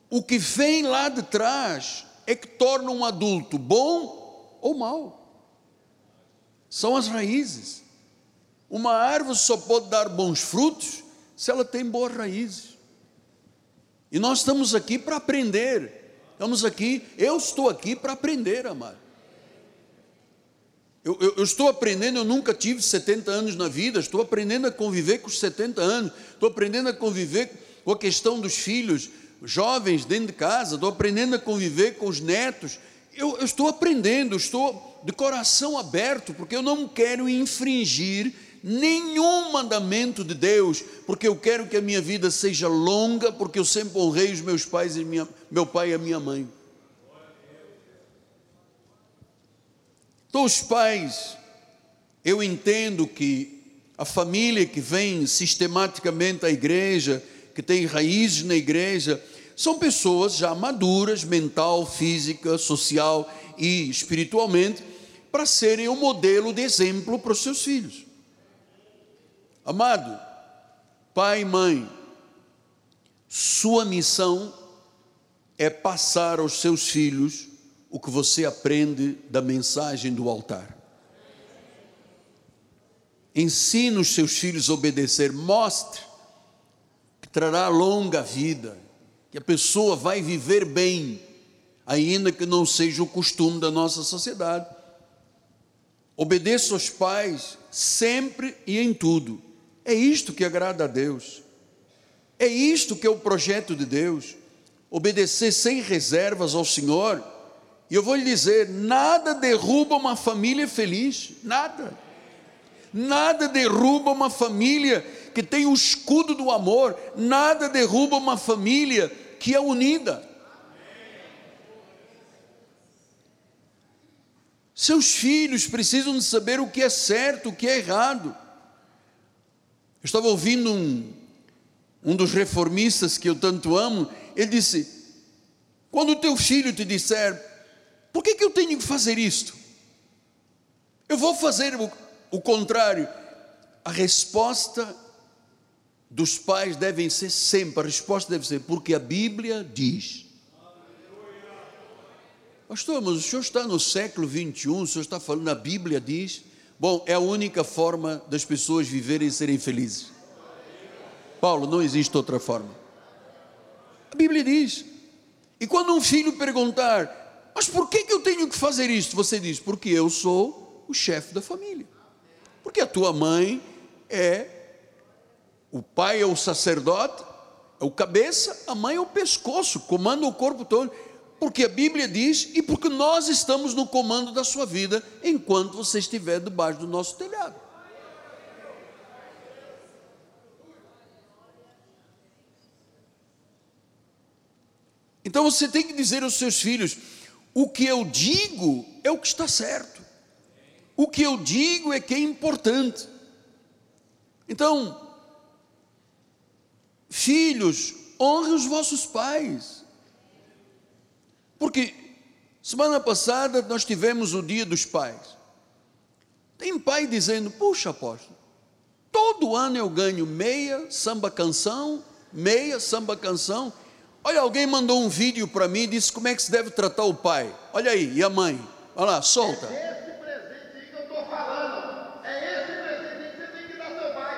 o que vem lá de trás é que torna um adulto bom ou mau. São as raízes. Uma árvore só pode dar bons frutos se ela tem boas raízes. E nós estamos aqui para aprender. Estamos aqui, eu estou aqui para aprender, amado. Eu, eu, eu, estou aprendendo, eu nunca tive 70 anos na vida, estou aprendendo a conviver com os 70 anos, estou aprendendo a conviver com a questão dos filhos, jovens dentro de casa, estou aprendendo a conviver com os netos. Eu, eu estou aprendendo, estou de coração aberto, porque eu não quero infringir nenhum mandamento de Deus, porque eu quero que a minha vida seja longa, porque eu sempre honrei os meus pais e minha, meu pai e a minha mãe. Então, os pais, eu entendo que a família que vem sistematicamente à igreja, que tem raízes na igreja, são pessoas já maduras, mental, física, social e espiritualmente, para serem um modelo de exemplo para os seus filhos. Amado, pai e mãe, sua missão é passar aos seus filhos o que você aprende da mensagem do altar. Ensine os seus filhos a obedecer, mostre trará longa vida, que a pessoa vai viver bem, ainda que não seja o costume da nossa sociedade. Obedeça aos pais sempre e em tudo. É isto que agrada a Deus. É isto que é o projeto de Deus. Obedecer sem reservas ao Senhor. E eu vou lhe dizer: nada derruba uma família feliz, nada. Nada derruba uma família que tem o escudo do amor, nada derruba uma família que é unida. Seus filhos precisam de saber o que é certo, o que é errado. Eu estava ouvindo um, um dos reformistas que eu tanto amo, ele disse: quando o teu filho te disser, por que, que eu tenho que fazer isto? Eu vou fazer o, o contrário. A resposta dos pais devem ser sempre, a resposta deve ser, porque a Bíblia diz. Pastor, mas o senhor está no século 21, o senhor está falando, a Bíblia diz. Bom, é a única forma das pessoas viverem e serem felizes. Paulo, não existe outra forma. A Bíblia diz. E quando um filho perguntar, mas por que, que eu tenho que fazer isto? Você diz, porque eu sou o chefe da família. Porque a tua mãe é o pai é o sacerdote, é o cabeça, a mãe é o pescoço, comanda o corpo todo. Porque a Bíblia diz e porque nós estamos no comando da sua vida enquanto você estiver debaixo do nosso telhado. Então você tem que dizer aos seus filhos: o que eu digo é o que está certo, o que eu digo é que é importante. Então, Filhos, honre os vossos pais. Porque Semana passada nós tivemos o Dia dos Pais. Tem pai dizendo: Puxa, apóstolo, todo ano eu ganho meia samba canção, meia samba canção. Olha, alguém mandou um vídeo para mim e disse como é que se deve tratar o pai. Olha aí, e a mãe? Olha lá, solta. É esse presente aí que eu estou falando. É esse presente aí que você tem que dar ao seu pai.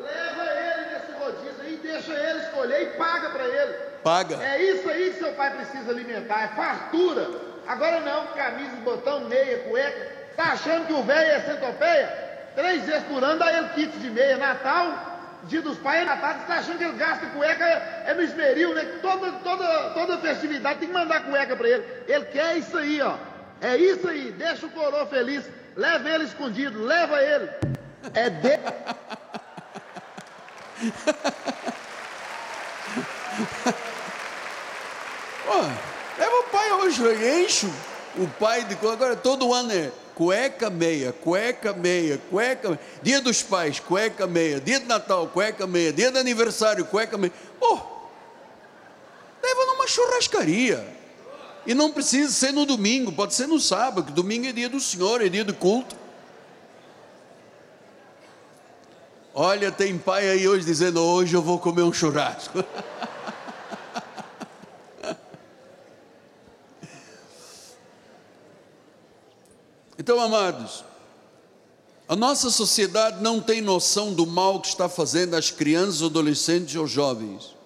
Leva ele nesse rodízio aí, deixa ele escolher e paga para ele. Paga. É isso aí que seu pai precisa alimentar, é fartura. Agora não, camisa, botão, meia, cueca. Tá achando que o velho é centopeia? Três vezes por ano dá ele kit de meia. Natal, dia dos pais é Natal. Você tá achando que ele gasta cueca é no esmeril, né? Toda, toda, toda festividade tem que mandar cueca para ele. Ele quer isso aí, ó. É isso aí. Deixa o coroa feliz. Leva ele escondido. Leva ele. É de... leva o pai hoje, encho o pai de agora todo ano é cueca meia, cueca meia, cueca meia. Dia dos pais, cueca meia. Dia de Natal, cueca meia. Dia de aniversário, cueca meia. Pô, leva numa churrascaria. E não precisa ser no domingo, pode ser no sábado, que domingo é dia do Senhor, é dia do culto. Olha, tem pai aí hoje dizendo: hoje eu vou comer um churrasco. Então, amados, a nossa sociedade não tem noção do mal que está fazendo às crianças, adolescentes ou jovens.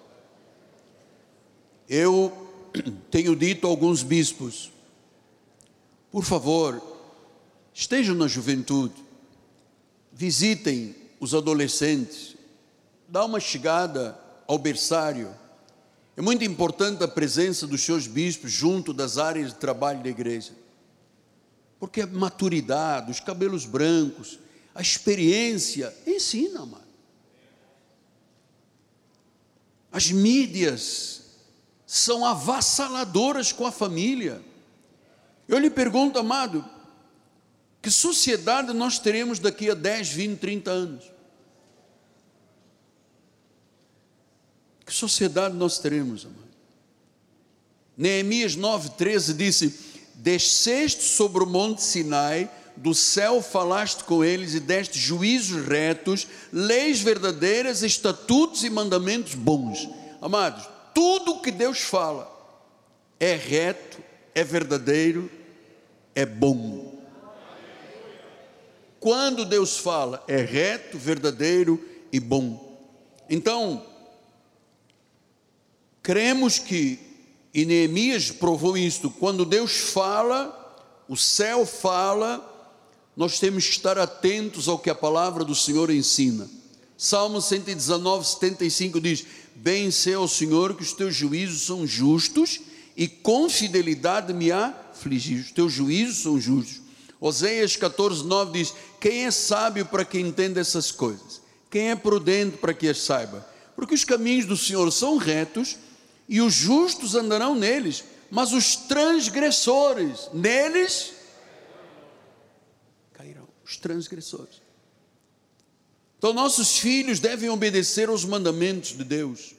Eu tenho dito a alguns bispos, por favor, estejam na juventude, visitem os adolescentes, dá uma chegada ao berçário. É muito importante a presença dos seus bispos junto das áreas de trabalho da igreja porque a maturidade, os cabelos brancos, a experiência ensina, mano. As mídias são avassaladoras com a família. Eu lhe pergunto, amado, que sociedade nós teremos daqui a 10, 20, 30 anos? Que sociedade nós teremos, amado? Neemias 9,13 disse: desceste sobre o monte Sinai, do céu falaste com eles e deste juízos retos, leis verdadeiras, estatutos e mandamentos bons. Amados, tudo que Deus fala é reto, é verdadeiro, é bom. Quando Deus fala, é reto, verdadeiro e bom. Então, cremos que e Neemias provou isto. Quando Deus fala, o céu fala, nós temos que estar atentos ao que a palavra do Senhor ensina. Salmo 119, 75 diz: Bem sei ao Senhor que os teus juízos são justos e com fidelidade me afligir. Os teus juízos são justos. Oséias 14, 9 diz: Quem é sábio para que entenda essas coisas? Quem é prudente para que as saiba? Porque os caminhos do Senhor são retos e os justos andarão neles, mas os transgressores neles cairão. Os transgressores. Então, nossos filhos devem obedecer aos mandamentos de Deus.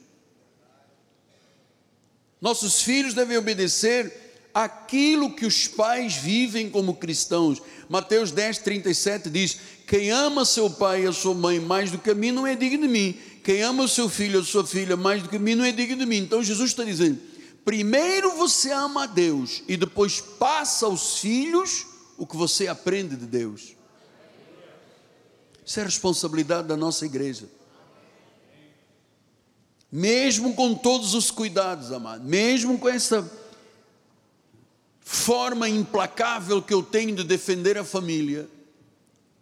Nossos filhos devem obedecer aquilo que os pais vivem como cristãos. Mateus 10, 37 diz: Quem ama seu pai e a sua mãe mais do que a mim não é digno de mim quem ama o seu filho ou sua filha mais do que mim não é digno de mim. Então Jesus está dizendo: primeiro você ama a Deus e depois passa aos filhos o que você aprende de Deus. Isso é responsabilidade da nossa igreja. Mesmo com todos os cuidados, amado, mesmo com essa forma implacável que eu tenho de defender a família,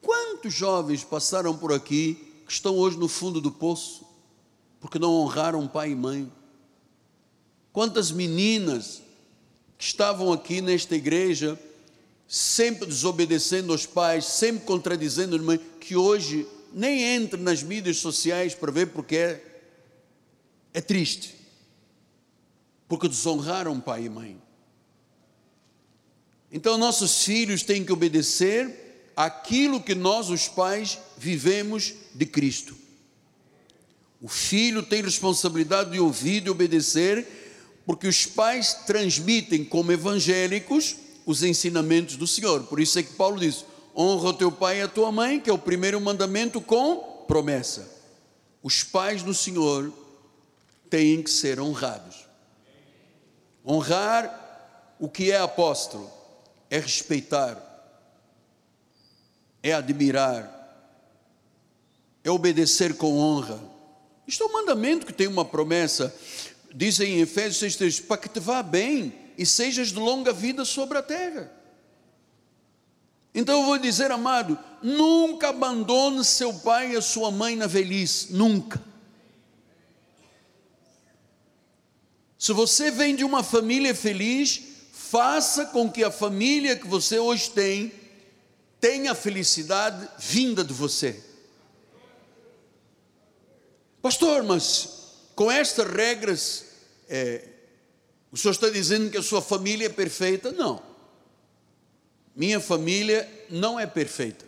quantos jovens passaram por aqui que estão hoje no fundo do poço, porque não honraram pai e mãe. Quantas meninas que estavam aqui nesta igreja, sempre desobedecendo aos pais, sempre contradizendo a mãe, que hoje nem entram nas mídias sociais para ver porque é, é triste, porque desonraram pai e mãe. Então, nossos filhos têm que obedecer aquilo que nós, os pais, vivemos de Cristo. O filho tem responsabilidade de ouvir e obedecer, Porque os pais transmitem como evangélicos os ensinamentos do Senhor. Por isso é que Paulo diz: honra o teu pai e a tua mãe, que é o primeiro mandamento com promessa. Os pais do Senhor têm que ser honrados. Honrar o que é apóstolo é respeitar, é admirar, é obedecer com honra. Isto é um mandamento que tem uma promessa. Dizem em Efésios 6,3: para que te vá bem e sejas de longa vida sobre a terra. Então eu vou dizer, amado, nunca abandone seu pai e a sua mãe na velhice, nunca. Se você vem de uma família feliz, faça com que a família que você hoje tem tenha felicidade vinda de você. Pastor, mas com estas regras, é, o senhor está dizendo que a sua família é perfeita? Não. Minha família não é perfeita.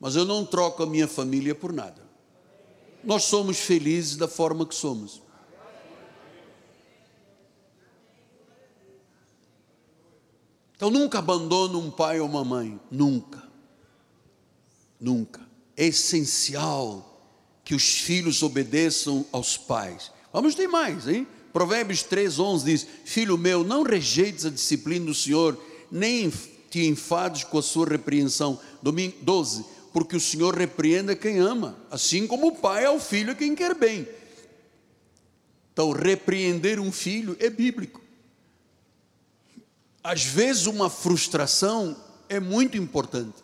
Mas eu não troco a minha família por nada. Nós somos felizes da forma que somos. Então nunca abandone um pai ou uma mãe, nunca. Nunca. É essencial que os filhos obedeçam aos pais. Vamos ter mais, hein? Provérbios 3:11 diz: Filho meu, não rejeites a disciplina do Senhor, nem te enfades com a sua repreensão. 12, porque o Senhor repreenda quem ama, assim como o pai ao filho a quem quer bem. Então, repreender um filho é bíblico. Às vezes, uma frustração é muito importante.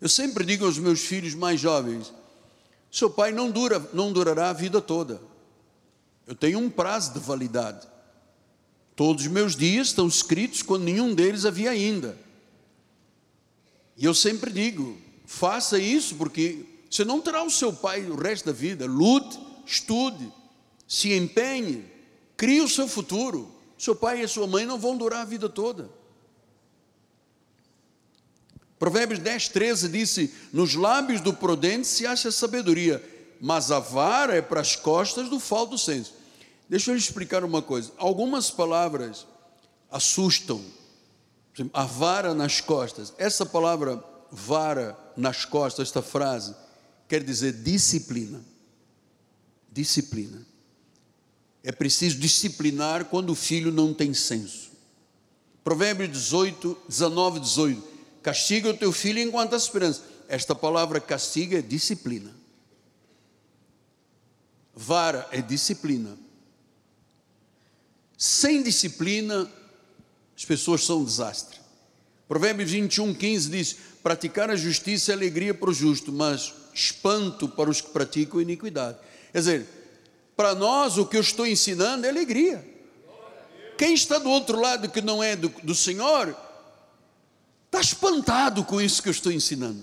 Eu sempre digo aos meus filhos mais jovens: seu pai não dura, não durará a vida toda. Eu tenho um prazo de validade. Todos os meus dias estão escritos quando nenhum deles havia ainda. E eu sempre digo: faça isso, porque você não terá o seu pai o resto da vida. Lute, estude, se empenhe, crie o seu futuro. Seu pai e sua mãe não vão durar a vida toda. Provérbios 10, 13 disse: Nos lábios do prudente se acha sabedoria, mas a vara é para as costas do falto senso. Deixa eu lhe explicar uma coisa. Algumas palavras assustam. A vara nas costas. Essa palavra vara nas costas, esta frase, quer dizer disciplina. Disciplina. É preciso disciplinar quando o filho não tem senso. Provérbios 18, 19, 18. Castiga o teu filho enquanto há esperança. Esta palavra castiga é disciplina. Vara é disciplina. Sem disciplina, as pessoas são um desastre. Provérbios 21, 15 diz: Praticar a justiça é alegria para o justo, mas espanto para os que praticam iniquidade. Quer dizer, para nós, o que eu estou ensinando é alegria. Quem está do outro lado que não é do, do Senhor, está espantado com isso que eu estou ensinando.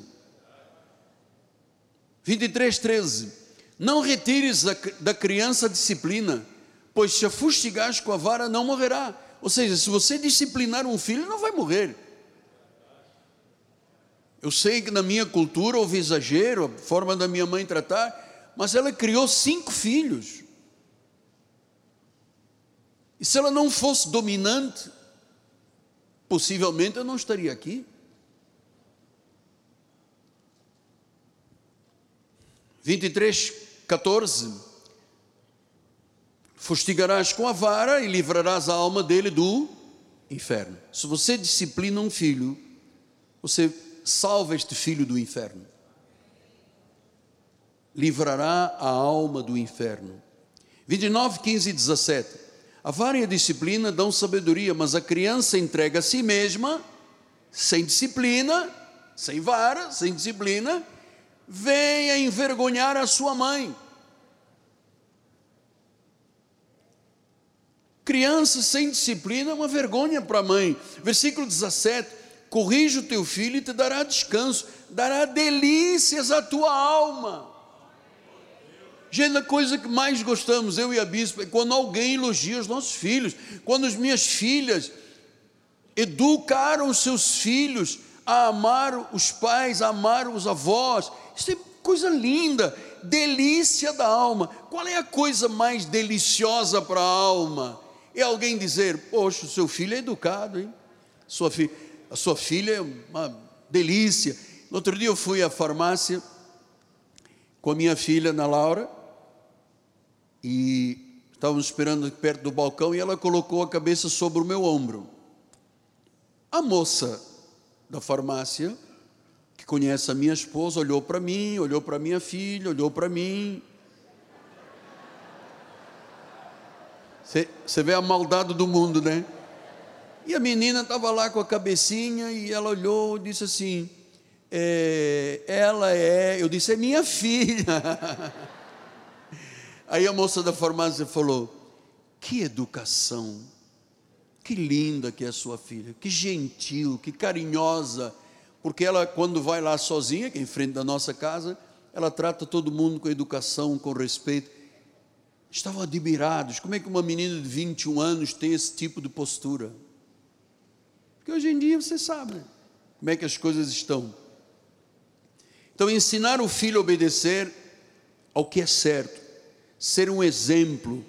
23, 13. Não retires da criança a disciplina, pois se a fustigares com a vara, não morrerá. Ou seja, se você disciplinar um filho, não vai morrer. Eu sei que na minha cultura houve exagero, a forma da minha mãe tratar, mas ela criou cinco filhos. E se ela não fosse dominante, possivelmente eu não estaria aqui. Vinte e três, 14. Fustigarás com a vara e livrarás a alma dele do inferno. Se você disciplina um filho, você salva este filho do inferno. Livrará a alma do inferno. 29, 15 e 17. A vara e a disciplina dão sabedoria, mas a criança entrega a si mesma, sem disciplina, sem vara, sem disciplina, vem a envergonhar a sua mãe. Criança sem disciplina é uma vergonha para a mãe. Versículo 17: Corrige o teu filho e te dará descanso, dará delícias à tua alma. Gente, a coisa que mais gostamos, eu e a bispa, é quando alguém elogia os nossos filhos, quando as minhas filhas educaram os seus filhos a amar os pais, a amar os avós. Isso é coisa linda. delícia da alma. Qual é a coisa mais deliciosa para a alma? É alguém dizer: Poxa, o seu filho é educado, hein? Sua fi, a sua filha é uma delícia. No outro dia eu fui à farmácia com a minha filha, Ana Laura, e estávamos esperando perto do balcão e ela colocou a cabeça sobre o meu ombro. A moça da farmácia, que conhece a minha esposa, olhou para mim, olhou para minha filha, olhou para mim. Você vê a maldade do mundo, né? E a menina estava lá com a cabecinha e ela olhou e disse assim: é, Ela é, eu disse, é minha filha. Aí a moça da farmácia falou: Que educação, que linda que é a sua filha, que gentil, que carinhosa, porque ela, quando vai lá sozinha, que é em frente da nossa casa, ela trata todo mundo com educação, com respeito. Estavam admirados, como é que uma menina de 21 anos tem esse tipo de postura? Porque hoje em dia você sabe né? como é que as coisas estão. Então, ensinar o filho a obedecer ao que é certo, ser um exemplo.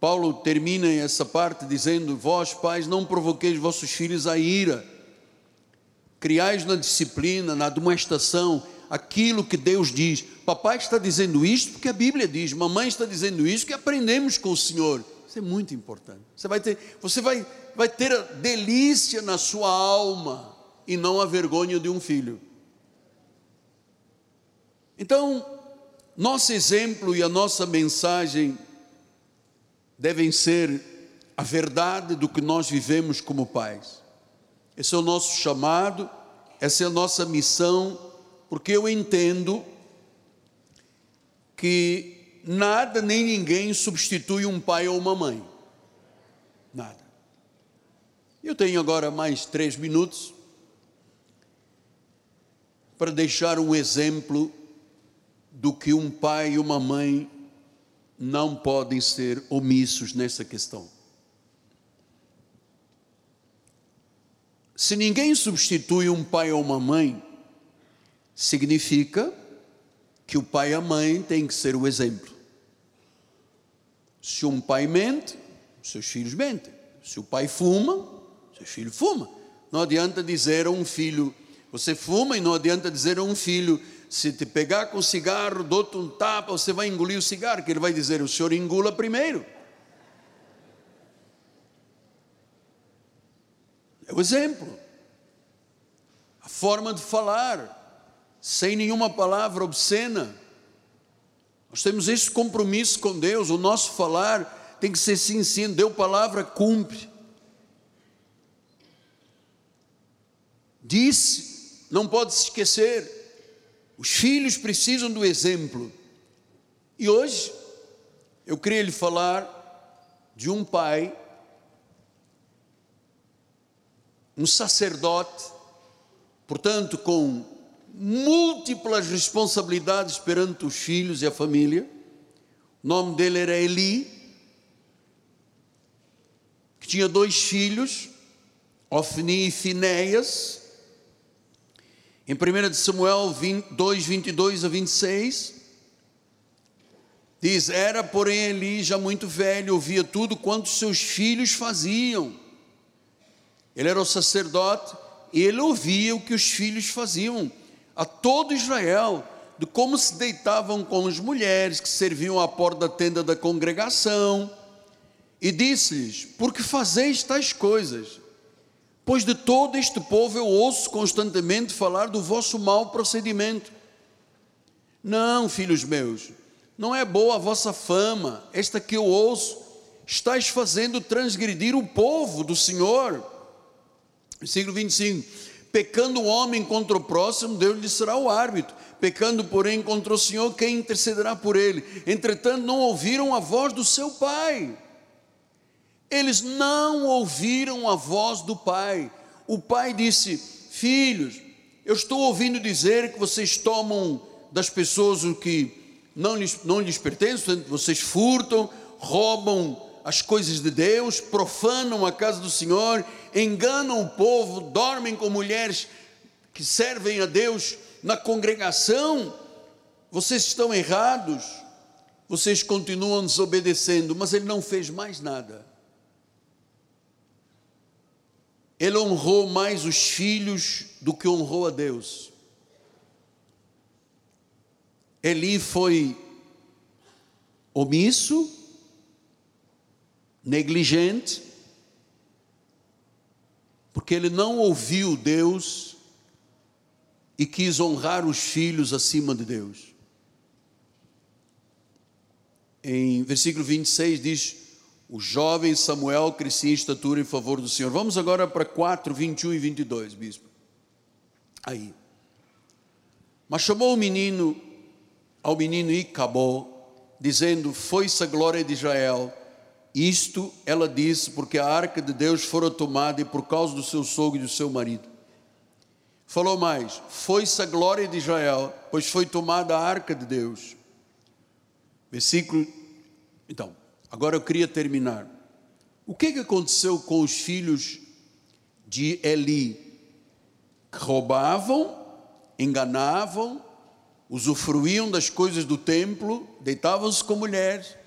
Paulo termina essa parte dizendo: Vós, pais, não provoqueis vossos filhos a ira, criais na disciplina, na admoestação, aquilo que Deus diz. Papai está dizendo isto porque a Bíblia diz, mamãe está dizendo isso que aprendemos com o Senhor. Isso é muito importante. Você vai ter, você vai, vai ter a delícia na sua alma e não a vergonha de um filho. Então, nosso exemplo e a nossa mensagem devem ser a verdade do que nós vivemos como pais. Esse é o nosso chamado, essa é a nossa missão, porque eu entendo que nada nem ninguém substitui um pai ou uma mãe. Nada. Eu tenho agora mais três minutos para deixar um exemplo do que um pai e uma mãe não podem ser omissos nessa questão. Se ninguém substitui um pai ou uma mãe, significa que o pai e a mãe têm que ser o exemplo. Se um pai mente, seus filhos mentem. Se o pai fuma, seu filho fuma. Não adianta dizer a um filho, você fuma, e não adianta dizer a um filho, se te pegar com cigarro, dou-te um tapa, você vai engolir o cigarro, que ele vai dizer, o senhor engula primeiro. É o exemplo. A forma de falar, sem nenhuma palavra obscena. Nós temos esse compromisso com Deus, o nosso falar tem que ser sim, deu palavra, cumpre. Disse, não pode se esquecer. Os filhos precisam do exemplo. E hoje, eu queria lhe falar de um pai, um sacerdote, portanto, com múltiplas responsabilidades perante os filhos e a família. O nome dele era Eli, que tinha dois filhos, Ofni e Finéias. Em 1 Samuel 2, 22 a 26, diz: Era, porém, Eli já muito velho, ouvia tudo quanto seus filhos faziam. Ele era o sacerdote, e ele ouvia o que os filhos faziam, a todo Israel, de como se deitavam com as mulheres que serviam à porta da tenda da congregação, e disse-lhes: Por que fazeis tais coisas? Pois de todo este povo eu ouço constantemente falar do vosso mau procedimento. Não, filhos meus, não é boa a vossa fama, esta que eu ouço, estáis fazendo transgredir o povo do Senhor. Versículo 25: Pecando o homem contra o próximo, Deus lhe será o árbitro. Pecando, porém, contra o Senhor, quem intercederá por ele? Entretanto, não ouviram a voz do seu pai eles não ouviram a voz do pai. O pai disse: Filhos, eu estou ouvindo dizer que vocês tomam das pessoas o que não lhes, não lhes pertence, vocês furtam, roubam as coisas de Deus, profanam a casa do Senhor, enganam o povo, dormem com mulheres que servem a Deus na congregação. vocês estão errados, vocês continuam desobedecendo, mas ele não fez mais nada. Ele honrou mais os filhos do que honrou a Deus. Eli foi omisso, negligente, porque ele não ouviu Deus e quis honrar os filhos acima de Deus. Em versículo 26 diz: O jovem Samuel crescia em estatura em favor do Senhor. Vamos agora para 4, 21 e 22, bispo. Aí. Mas chamou o menino, ao menino e acabou, dizendo: Foi-se a glória de Israel isto ela disse porque a arca de Deus fora tomada e por causa do seu sogro e do seu marido. Falou mais: Foi-se a glória de Israel, pois foi tomada a arca de Deus. Versículo. Então, agora eu queria terminar. O que, que aconteceu com os filhos de Eli? Roubavam, enganavam, usufruíam das coisas do templo, deitavam-se com mulheres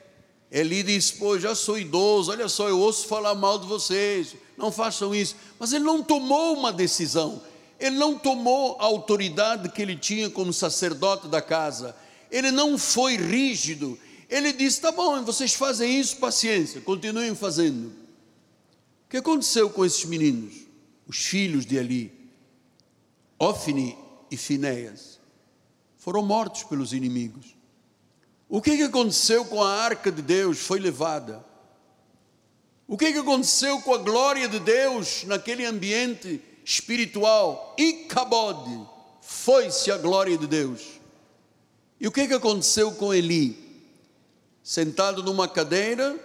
Eli disse: Pô, já sou idoso, olha só, eu ouço falar mal de vocês, não façam isso. Mas ele não tomou uma decisão, ele não tomou a autoridade que ele tinha como sacerdote da casa, ele não foi rígido. Ele disse: Tá bom, vocês fazem isso, paciência, continuem fazendo. O que aconteceu com esses meninos, os filhos de Eli, Ofni e Finéias? Foram mortos pelos inimigos. O que, que aconteceu com a arca de Deus? Foi levada. O que, que aconteceu com a glória de Deus naquele ambiente espiritual? Icabode, foi-se a glória de Deus. E o que, que aconteceu com Eli? Sentado numa cadeira,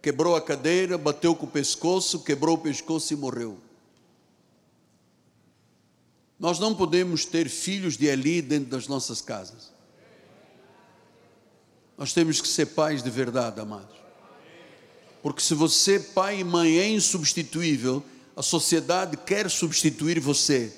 quebrou a cadeira, bateu com o pescoço, quebrou o pescoço e morreu. Nós não podemos ter filhos de Eli dentro das nossas casas. Nós temos que ser pais de verdade, amados. Porque se você, pai e mãe, é insubstituível, a sociedade quer substituir você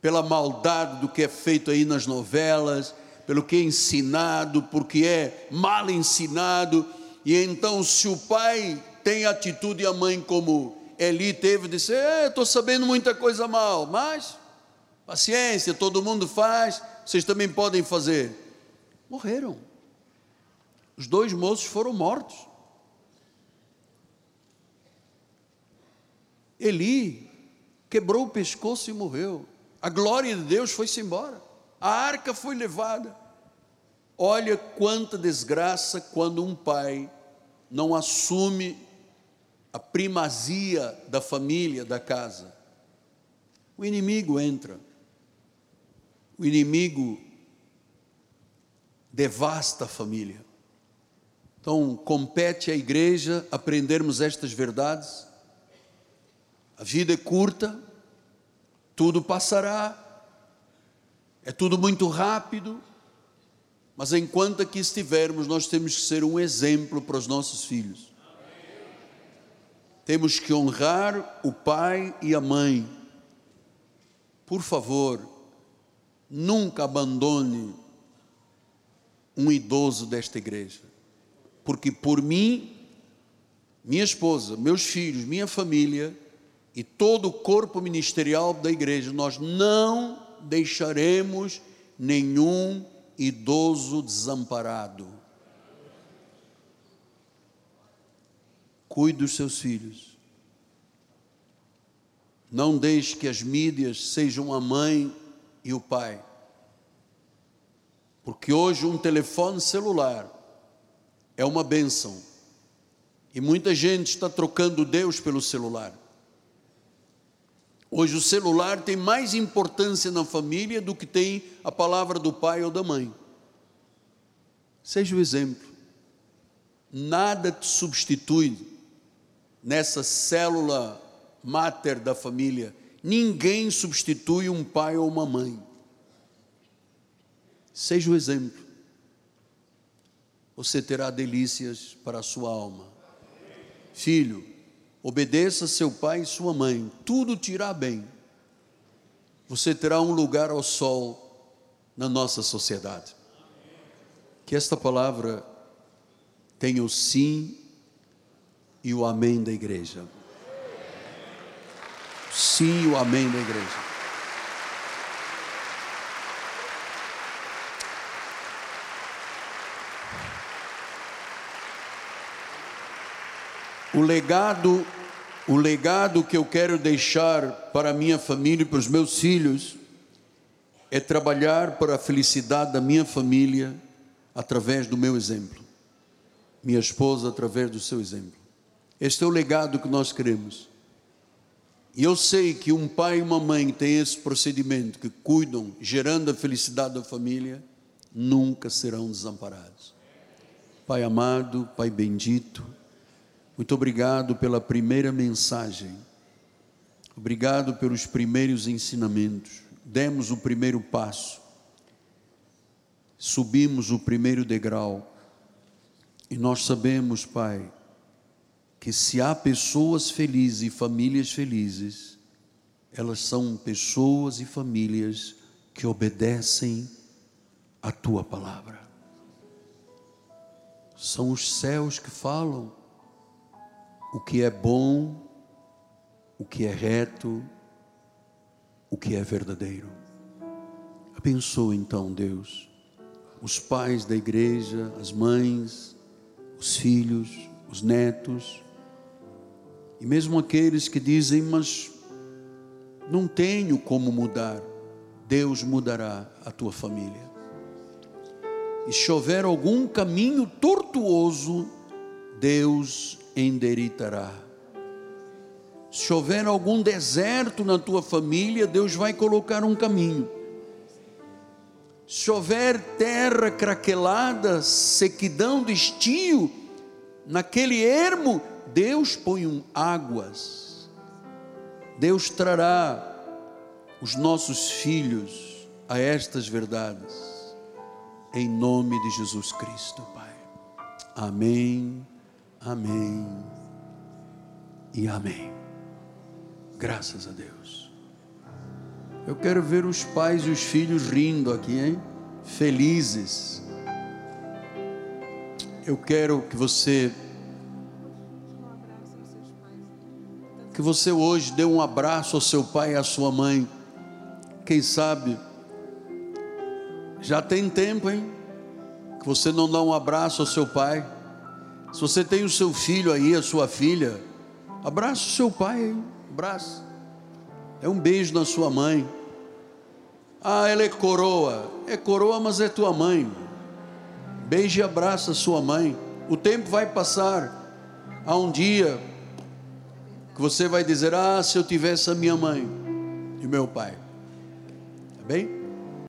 pela maldade do que é feito aí nas novelas, pelo que é ensinado, porque é mal ensinado. E então, se o pai tem atitude e a mãe como Eli teve, de dizer: é, estou sabendo muita coisa mal, mas paciência, todo mundo faz, vocês também podem fazer morreram. Os dois moços foram mortos. Eli quebrou o pescoço e morreu. A glória de Deus foi-se embora. A arca foi levada. Olha quanta desgraça quando um pai não assume a primazia da família, da casa. O inimigo entra. O inimigo devasta a família. Então, compete à igreja aprendermos estas verdades. A vida é curta, tudo passará, é tudo muito rápido, mas enquanto aqui estivermos, nós temos que ser um exemplo para os nossos filhos. Temos que honrar o pai e a mãe. Por favor, nunca abandone um idoso desta igreja. Porque por mim, minha esposa, meus filhos, minha família e todo o corpo ministerial da igreja, nós não deixaremos nenhum idoso desamparado. Cuide dos seus filhos. Não deixe que as mídias sejam a mãe e o pai. Porque hoje um telefone celular é uma benção. E muita gente está trocando Deus pelo celular. Hoje o celular tem mais importância na família do que tem a palavra do pai ou da mãe. Seja o exemplo. Nada te substitui nessa célula máter da família. Ninguém substitui um pai ou uma mãe. Seja o exemplo. Você terá delícias para a sua alma. Filho, obedeça seu pai e sua mãe, tudo te irá bem. Você terá um lugar ao sol na nossa sociedade. Que esta palavra tenha o sim e o amém da igreja. Sim e o amém da igreja. O legado, o legado que eu quero deixar para a minha família e para os meus filhos é trabalhar para a felicidade da minha família através do meu exemplo. Minha esposa através do seu exemplo. Este é o legado que nós queremos. E eu sei que um pai e uma mãe têm esse procedimento, que cuidam, gerando a felicidade da família, nunca serão desamparados. Pai amado, Pai bendito, muito obrigado pela primeira mensagem. Obrigado pelos primeiros ensinamentos. Demos o primeiro passo. Subimos o primeiro degrau. E nós sabemos, Pai, que se há pessoas felizes e famílias felizes, elas são pessoas e famílias que obedecem a tua palavra. São os céus que falam o que é bom, o que é reto, o que é verdadeiro. Abençoa então, Deus, os pais da igreja, as mães, os filhos, os netos, e mesmo aqueles que dizem, mas não tenho como mudar, Deus mudará a tua família. E se houver algum caminho tortuoso, Deus endireitará. Se houver algum deserto na tua família, Deus vai colocar um caminho. Se houver terra craquelada, sequidão de estio, naquele ermo, Deus põe um águas. Deus trará os nossos filhos a estas verdades. Em nome de Jesus Cristo, Pai. Amém. Amém e amém. Graças a Deus. Eu quero ver os pais e os filhos rindo aqui, hein? Felizes. Eu quero que você que você hoje dê um abraço ao seu pai e à sua mãe. Quem sabe já tem tempo, hein? Que você não dá um abraço ao seu pai. Se você tem o seu filho aí, a sua filha, abraça o seu pai, abraça. É um beijo na sua mãe. Ah, ela é coroa. É coroa, mas é tua mãe. Beije e abraça a sua mãe. O tempo vai passar. Há um dia que você vai dizer: Ah, se eu tivesse a minha mãe e meu pai. Tá bem?